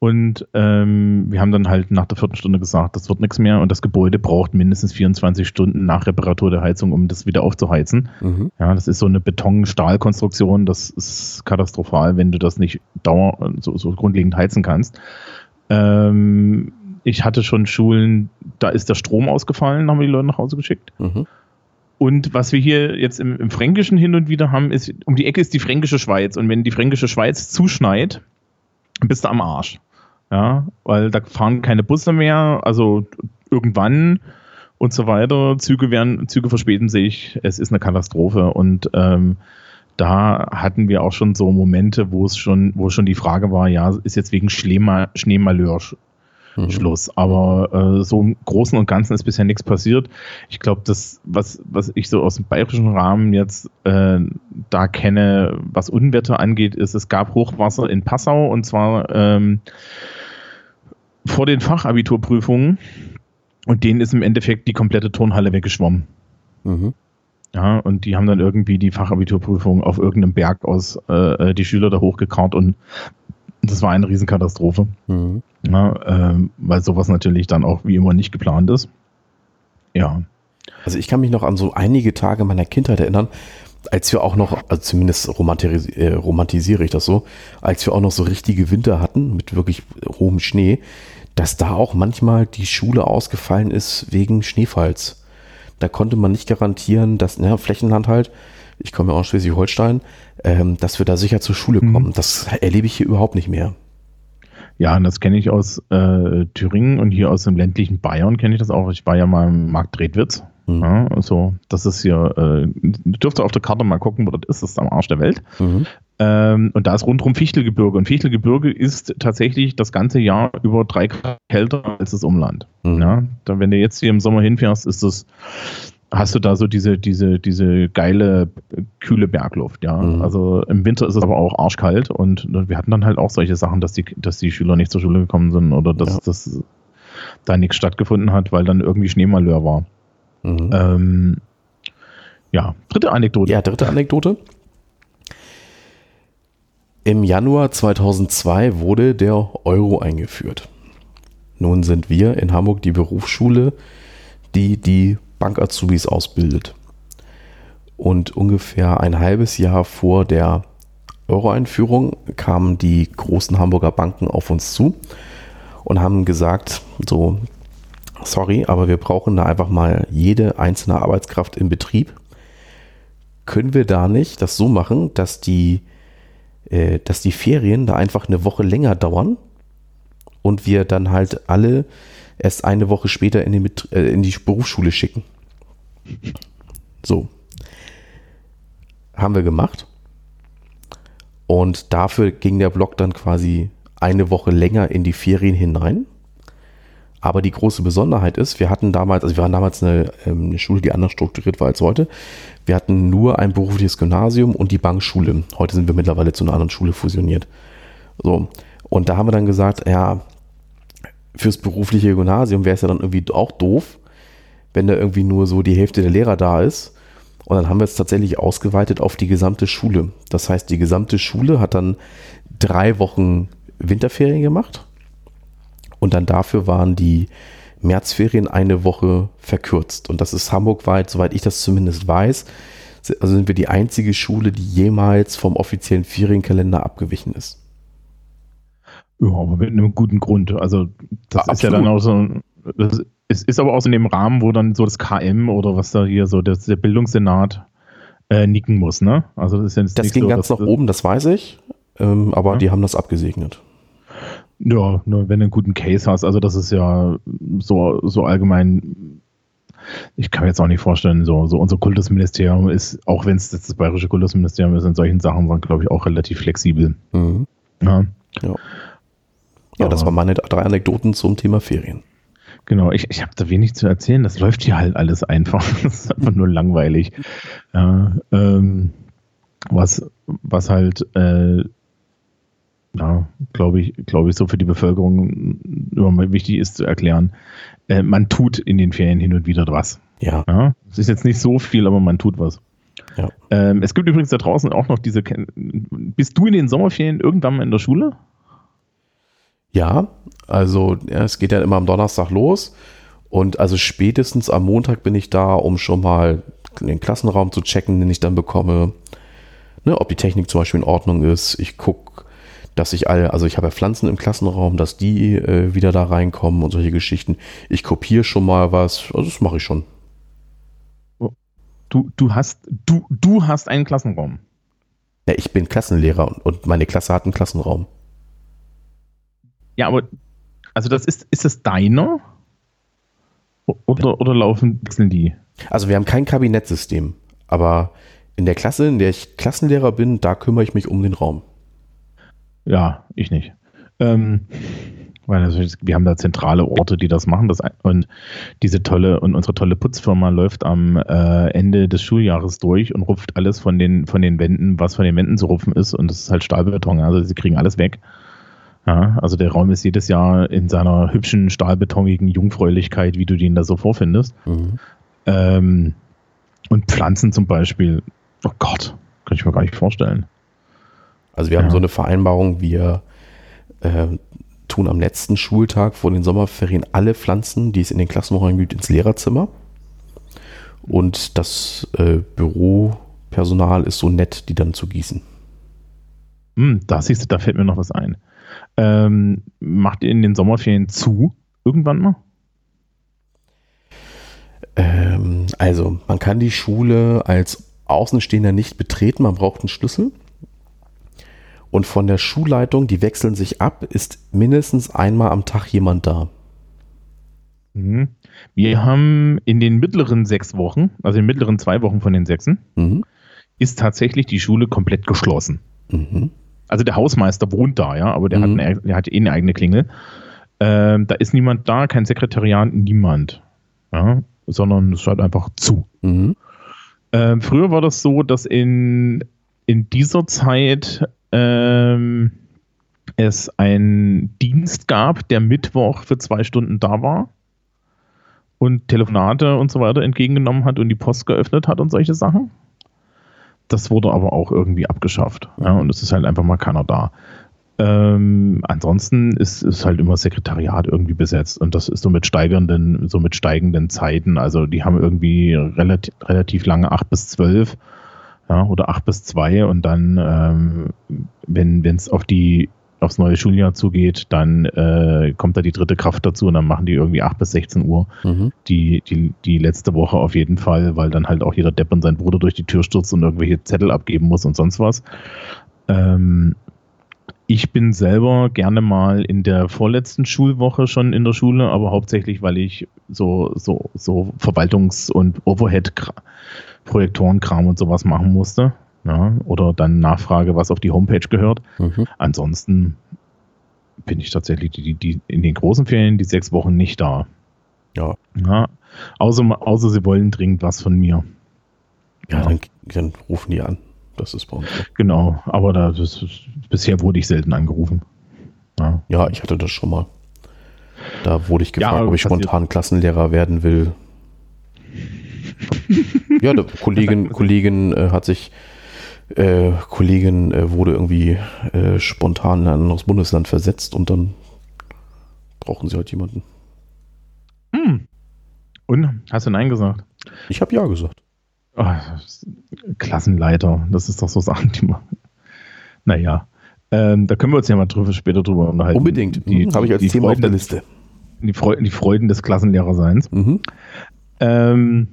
Und ähm, wir haben dann halt nach der vierten Stunde gesagt, das wird nichts mehr und das Gebäude braucht mindestens 24 Stunden nach Reparatur der Heizung, um das wieder aufzuheizen. Mhm. Ja, das ist so eine Beton-Stahl-Konstruktion, das ist katastrophal, wenn du das nicht dauer so, so grundlegend heizen kannst. Ähm, ich hatte schon Schulen, da ist der Strom ausgefallen, haben wir die Leute nach Hause geschickt. Mhm. Und was wir hier jetzt im, im, Fränkischen hin und wieder haben, ist, um die Ecke ist die Fränkische Schweiz. Und wenn die Fränkische Schweiz zuschneit, bist du am Arsch. Ja, weil da fahren keine Busse mehr, also irgendwann und so weiter. Züge werden, Züge verspäten sich, es ist eine Katastrophe und ähm, da hatten wir auch schon so Momente, wo es schon, wo schon die Frage war, ja, ist jetzt wegen Schneemalheur mhm. Schluss. Aber äh, so im Großen und Ganzen ist bisher nichts passiert. Ich glaube, das, was, was ich so aus dem bayerischen Rahmen jetzt äh, da kenne, was Unwetter angeht, ist, es gab Hochwasser in Passau und zwar ähm, vor den Fachabiturprüfungen und denen ist im Endeffekt die komplette Turnhalle weggeschwommen. Mhm. Ja, und die haben dann irgendwie die Fachabiturprüfung auf irgendeinem Berg aus äh, äh die Schüler da hochgekarrt und das war eine Riesenkatastrophe. Mhm. Ja, äh, weil sowas natürlich dann auch wie immer nicht geplant ist. Ja. Also ich kann mich noch an so einige Tage meiner Kindheit erinnern, als wir auch noch, also zumindest romantis äh, romantisiere ich das so, als wir auch noch so richtige Winter hatten mit wirklich hohem Schnee, dass da auch manchmal die Schule ausgefallen ist wegen Schneefalls. Da konnte man nicht garantieren, dass, naja, Flächenland halt, ich komme ja aus Schleswig-Holstein, ähm, dass wir da sicher zur Schule mhm. kommen. Mhm. Das erlebe ich hier überhaupt nicht mehr. Ja, und das kenne ich aus äh, Thüringen und hier aus dem ländlichen Bayern kenne ich das auch. Ich war ja mal im Markt Redwitz. Mhm. Ja, also, das ist hier, äh, dürfte auf der Karte mal gucken, wo das ist. Das ist am Arsch der Welt. Mhm. Ähm, und da ist rundherum Fichtelgebirge. Und Fichtelgebirge ist tatsächlich das ganze Jahr über drei Grad kälter als das Umland. Mhm. Ja, dann, wenn du jetzt hier im Sommer hinfährst, ist das hast du da so diese, diese, diese geile, kühle Bergluft, ja. Mhm. Also im Winter ist es aber auch arschkalt und wir hatten dann halt auch solche Sachen, dass die, dass die Schüler nicht zur Schule gekommen sind oder dass, ja. dass da nichts stattgefunden hat, weil dann irgendwie Schneemalheur war. Mhm. Ähm, ja, dritte Anekdote. Ja, dritte Anekdote. Im Januar 2002 wurde der Euro eingeführt. Nun sind wir in Hamburg die Berufsschule, die die Bankazubis ausbildet. Und ungefähr ein halbes Jahr vor der Euro-Einführung kamen die großen Hamburger Banken auf uns zu und haben gesagt, so, sorry, aber wir brauchen da einfach mal jede einzelne Arbeitskraft im Betrieb. Können wir da nicht das so machen, dass die, äh, dass die Ferien da einfach eine Woche länger dauern und wir dann halt alle erst eine Woche später in die, äh, in die Berufsschule schicken? So. Haben wir gemacht. Und dafür ging der Block dann quasi eine Woche länger in die Ferien hinein. Aber die große Besonderheit ist, wir hatten damals, also wir waren damals eine, ähm, eine, Schule, die anders strukturiert war als heute. Wir hatten nur ein berufliches Gymnasium und die Bankschule. Heute sind wir mittlerweile zu einer anderen Schule fusioniert. So. Und da haben wir dann gesagt, ja, fürs berufliche Gymnasium wäre es ja dann irgendwie auch doof, wenn da irgendwie nur so die Hälfte der Lehrer da ist. Und dann haben wir es tatsächlich ausgeweitet auf die gesamte Schule. Das heißt, die gesamte Schule hat dann drei Wochen Winterferien gemacht. Und dann dafür waren die Märzferien eine Woche verkürzt. Und das ist hamburgweit, soweit ich das zumindest weiß, also sind wir die einzige Schule, die jemals vom offiziellen Ferienkalender abgewichen ist. Ja, aber mit einem guten Grund. Also das ja, ist ja dann auch so, das es ist aber auch so in dem Rahmen, wo dann so das KM oder was da hier so das, der Bildungssenat äh, nicken muss, ne? Also das ist jetzt Das ging so, ganz nach oben, das weiß ich, ähm, aber ja. die haben das abgesegnet. Ja, nur wenn du einen guten Case hast, also das ist ja so, so allgemein, ich kann mir jetzt auch nicht vorstellen, so, so unser Kultusministerium ist, auch wenn es das bayerische Kultusministerium ist, in solchen Sachen, glaube ich, auch relativ flexibel. Mhm. Ja. ja. Ja, das waren meine drei Anekdoten zum Thema Ferien. Genau, ich, ich habe da wenig zu erzählen. Das läuft hier halt alles einfach. Das ist einfach nur langweilig. Ja, ähm, was, was halt, äh, ja, glaube ich, glaube ich, so für die Bevölkerung immer wichtig ist zu erklären. Äh, man tut in den Ferien hin und wieder was. Ja. ja. Es ist jetzt nicht so viel, aber man tut was. Ja. Ähm, es gibt übrigens da draußen auch noch diese. Bist du in den Sommerferien irgendwann mal in der Schule? Ja, also ja, es geht ja immer am Donnerstag los. Und also spätestens am Montag bin ich da, um schon mal den Klassenraum zu checken, den ich dann bekomme. Ne, ob die Technik zum Beispiel in Ordnung ist. Ich gucke, dass ich alle, also ich habe ja Pflanzen im Klassenraum, dass die äh, wieder da reinkommen und solche Geschichten. Ich kopiere schon mal was. Also das mache ich schon. Du, du hast, du, du hast einen Klassenraum. Ja, ich bin Klassenlehrer und, und meine Klasse hat einen Klassenraum. Ja, aber also das ist, ist das deiner? Oder, oder laufen wechseln die? Also wir haben kein Kabinettsystem, aber in der Klasse, in der ich Klassenlehrer bin, da kümmere ich mich um den Raum. Ja, ich nicht. Ähm, weil wir haben da zentrale Orte, die das machen. Das, und diese tolle und unsere tolle Putzfirma läuft am äh, Ende des Schuljahres durch und rupft alles von den, von den Wänden, was von den Wänden zu rupfen ist. Und das ist halt Stahlbeton. Also sie kriegen alles weg. Ja, also der Raum ist jedes Jahr in seiner hübschen, stahlbetonigen Jungfräulichkeit, wie du den da so vorfindest. Mhm. Ähm, und Pflanzen zum Beispiel, oh Gott, kann ich mir gar nicht vorstellen. Also wir haben so eine Vereinbarung, wir äh, tun am letzten Schultag vor den Sommerferien alle Pflanzen, die es in den Klassenräumen gibt, ins Lehrerzimmer. Und das äh, Büropersonal ist so nett, die dann zu gießen. Hm, da siehst du, da fällt mir noch was ein. Ähm, macht ihr in den Sommerferien zu irgendwann mal? Ähm, also, man kann die Schule als Außenstehender nicht betreten, man braucht einen Schlüssel. Und von der Schulleitung, die wechseln sich ab, ist mindestens einmal am Tag jemand da. Mhm. Wir haben in den mittleren sechs Wochen, also in den mittleren zwei Wochen von den sechsen, mhm. ist tatsächlich die Schule komplett geschlossen. Mhm also der Hausmeister wohnt da, ja, aber der, mhm. hat, eine, der hat eh eine eigene Klingel. Ähm, da ist niemand da, kein Sekretariat, niemand. Ja, sondern es schaut einfach zu. Mhm. Ähm, früher war das so, dass in, in dieser Zeit ähm, es einen Dienst gab, der Mittwoch für zwei Stunden da war und Telefonate und so weiter entgegengenommen hat und die Post geöffnet hat und solche Sachen. Das wurde aber auch irgendwie abgeschafft. Ja, und es ist halt einfach mal keiner da. Ähm, ansonsten ist, ist halt immer Sekretariat irgendwie besetzt und das ist so mit steigenden, so mit steigenden Zeiten. Also die haben irgendwie relativ, relativ lange acht bis zwölf ja, oder acht bis zwei und dann, ähm, wenn es auf die aufs neue Schuljahr zugeht, dann äh, kommt da die dritte Kraft dazu und dann machen die irgendwie 8 bis 16 Uhr. Mhm. Die, die, die letzte Woche auf jeden Fall, weil dann halt auch jeder Depp und sein Bruder durch die Tür stürzt und irgendwelche Zettel abgeben muss und sonst was. Ähm, ich bin selber gerne mal in der vorletzten Schulwoche schon in der Schule, aber hauptsächlich, weil ich so, so, so Verwaltungs- und Overhead-Projektorenkram und sowas machen musste. Ja, oder dann Nachfrage, was auf die Homepage gehört. Mhm. Ansonsten bin ich tatsächlich die, die, in den großen Ferien die sechs Wochen nicht da. Ja. ja außer, außer sie wollen dringend was von mir. Ja, ja. Dann, dann rufen die an. Das ist bei uns. Genau, aber da, ist, bisher wurde ich selten angerufen. Ja. ja. ich hatte das schon mal. Da wurde ich gefragt, ob ich spontan Klassenlehrer werden will. ja, der Kollegin, Kollegin äh, hat sich, äh, Kollegin äh, wurde irgendwie äh, spontan in ein anderes Bundesland versetzt und dann brauchen sie halt jemanden. Hm. Und? Hast du Nein gesagt? Ich habe Ja gesagt. Oh, Klassenleiter, das ist doch so Sachen, die man. Naja, ähm, da können wir uns ja mal drüber, später drüber unterhalten. Unbedingt. Die, mhm. Habe ich als Thema Freuden, auf der Liste. Die, Freuden, die Freuden des Klassenlehrerseins. Mhm. Ähm,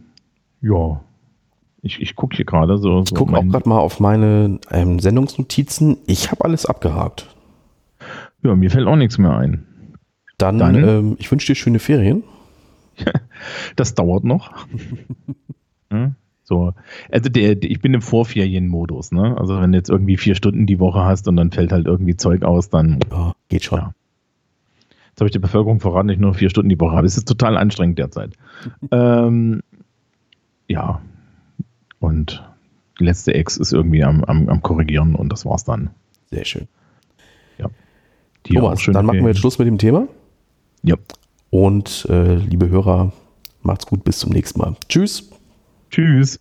ja, ich, ich gucke hier gerade so. Ich gucke auch gerade mal auf meine ähm, Sendungsnotizen. Ich habe alles abgehakt. Ja, mir fällt auch nichts mehr ein. Dann, Dann ähm, ich wünsche dir schöne Ferien. das dauert noch. hm? So, also der, ich bin im Vorferienmodus, ne? Also wenn du jetzt irgendwie vier Stunden die Woche hast und dann fällt halt irgendwie Zeug aus, dann ja, geht schon. Ja. Jetzt habe ich der Bevölkerung verraten, dass ich nur vier Stunden die Woche habe. Es ist total anstrengend derzeit. ähm, ja. Und die letzte Ex ist irgendwie am, am, am Korrigieren und das war's dann. Sehr schön. Ja. Die Thomas, dann machen wir jetzt Schluss mit dem Thema. Ja. Und äh, liebe Hörer, macht's gut, bis zum nächsten Mal. Tschüss. Tschüss.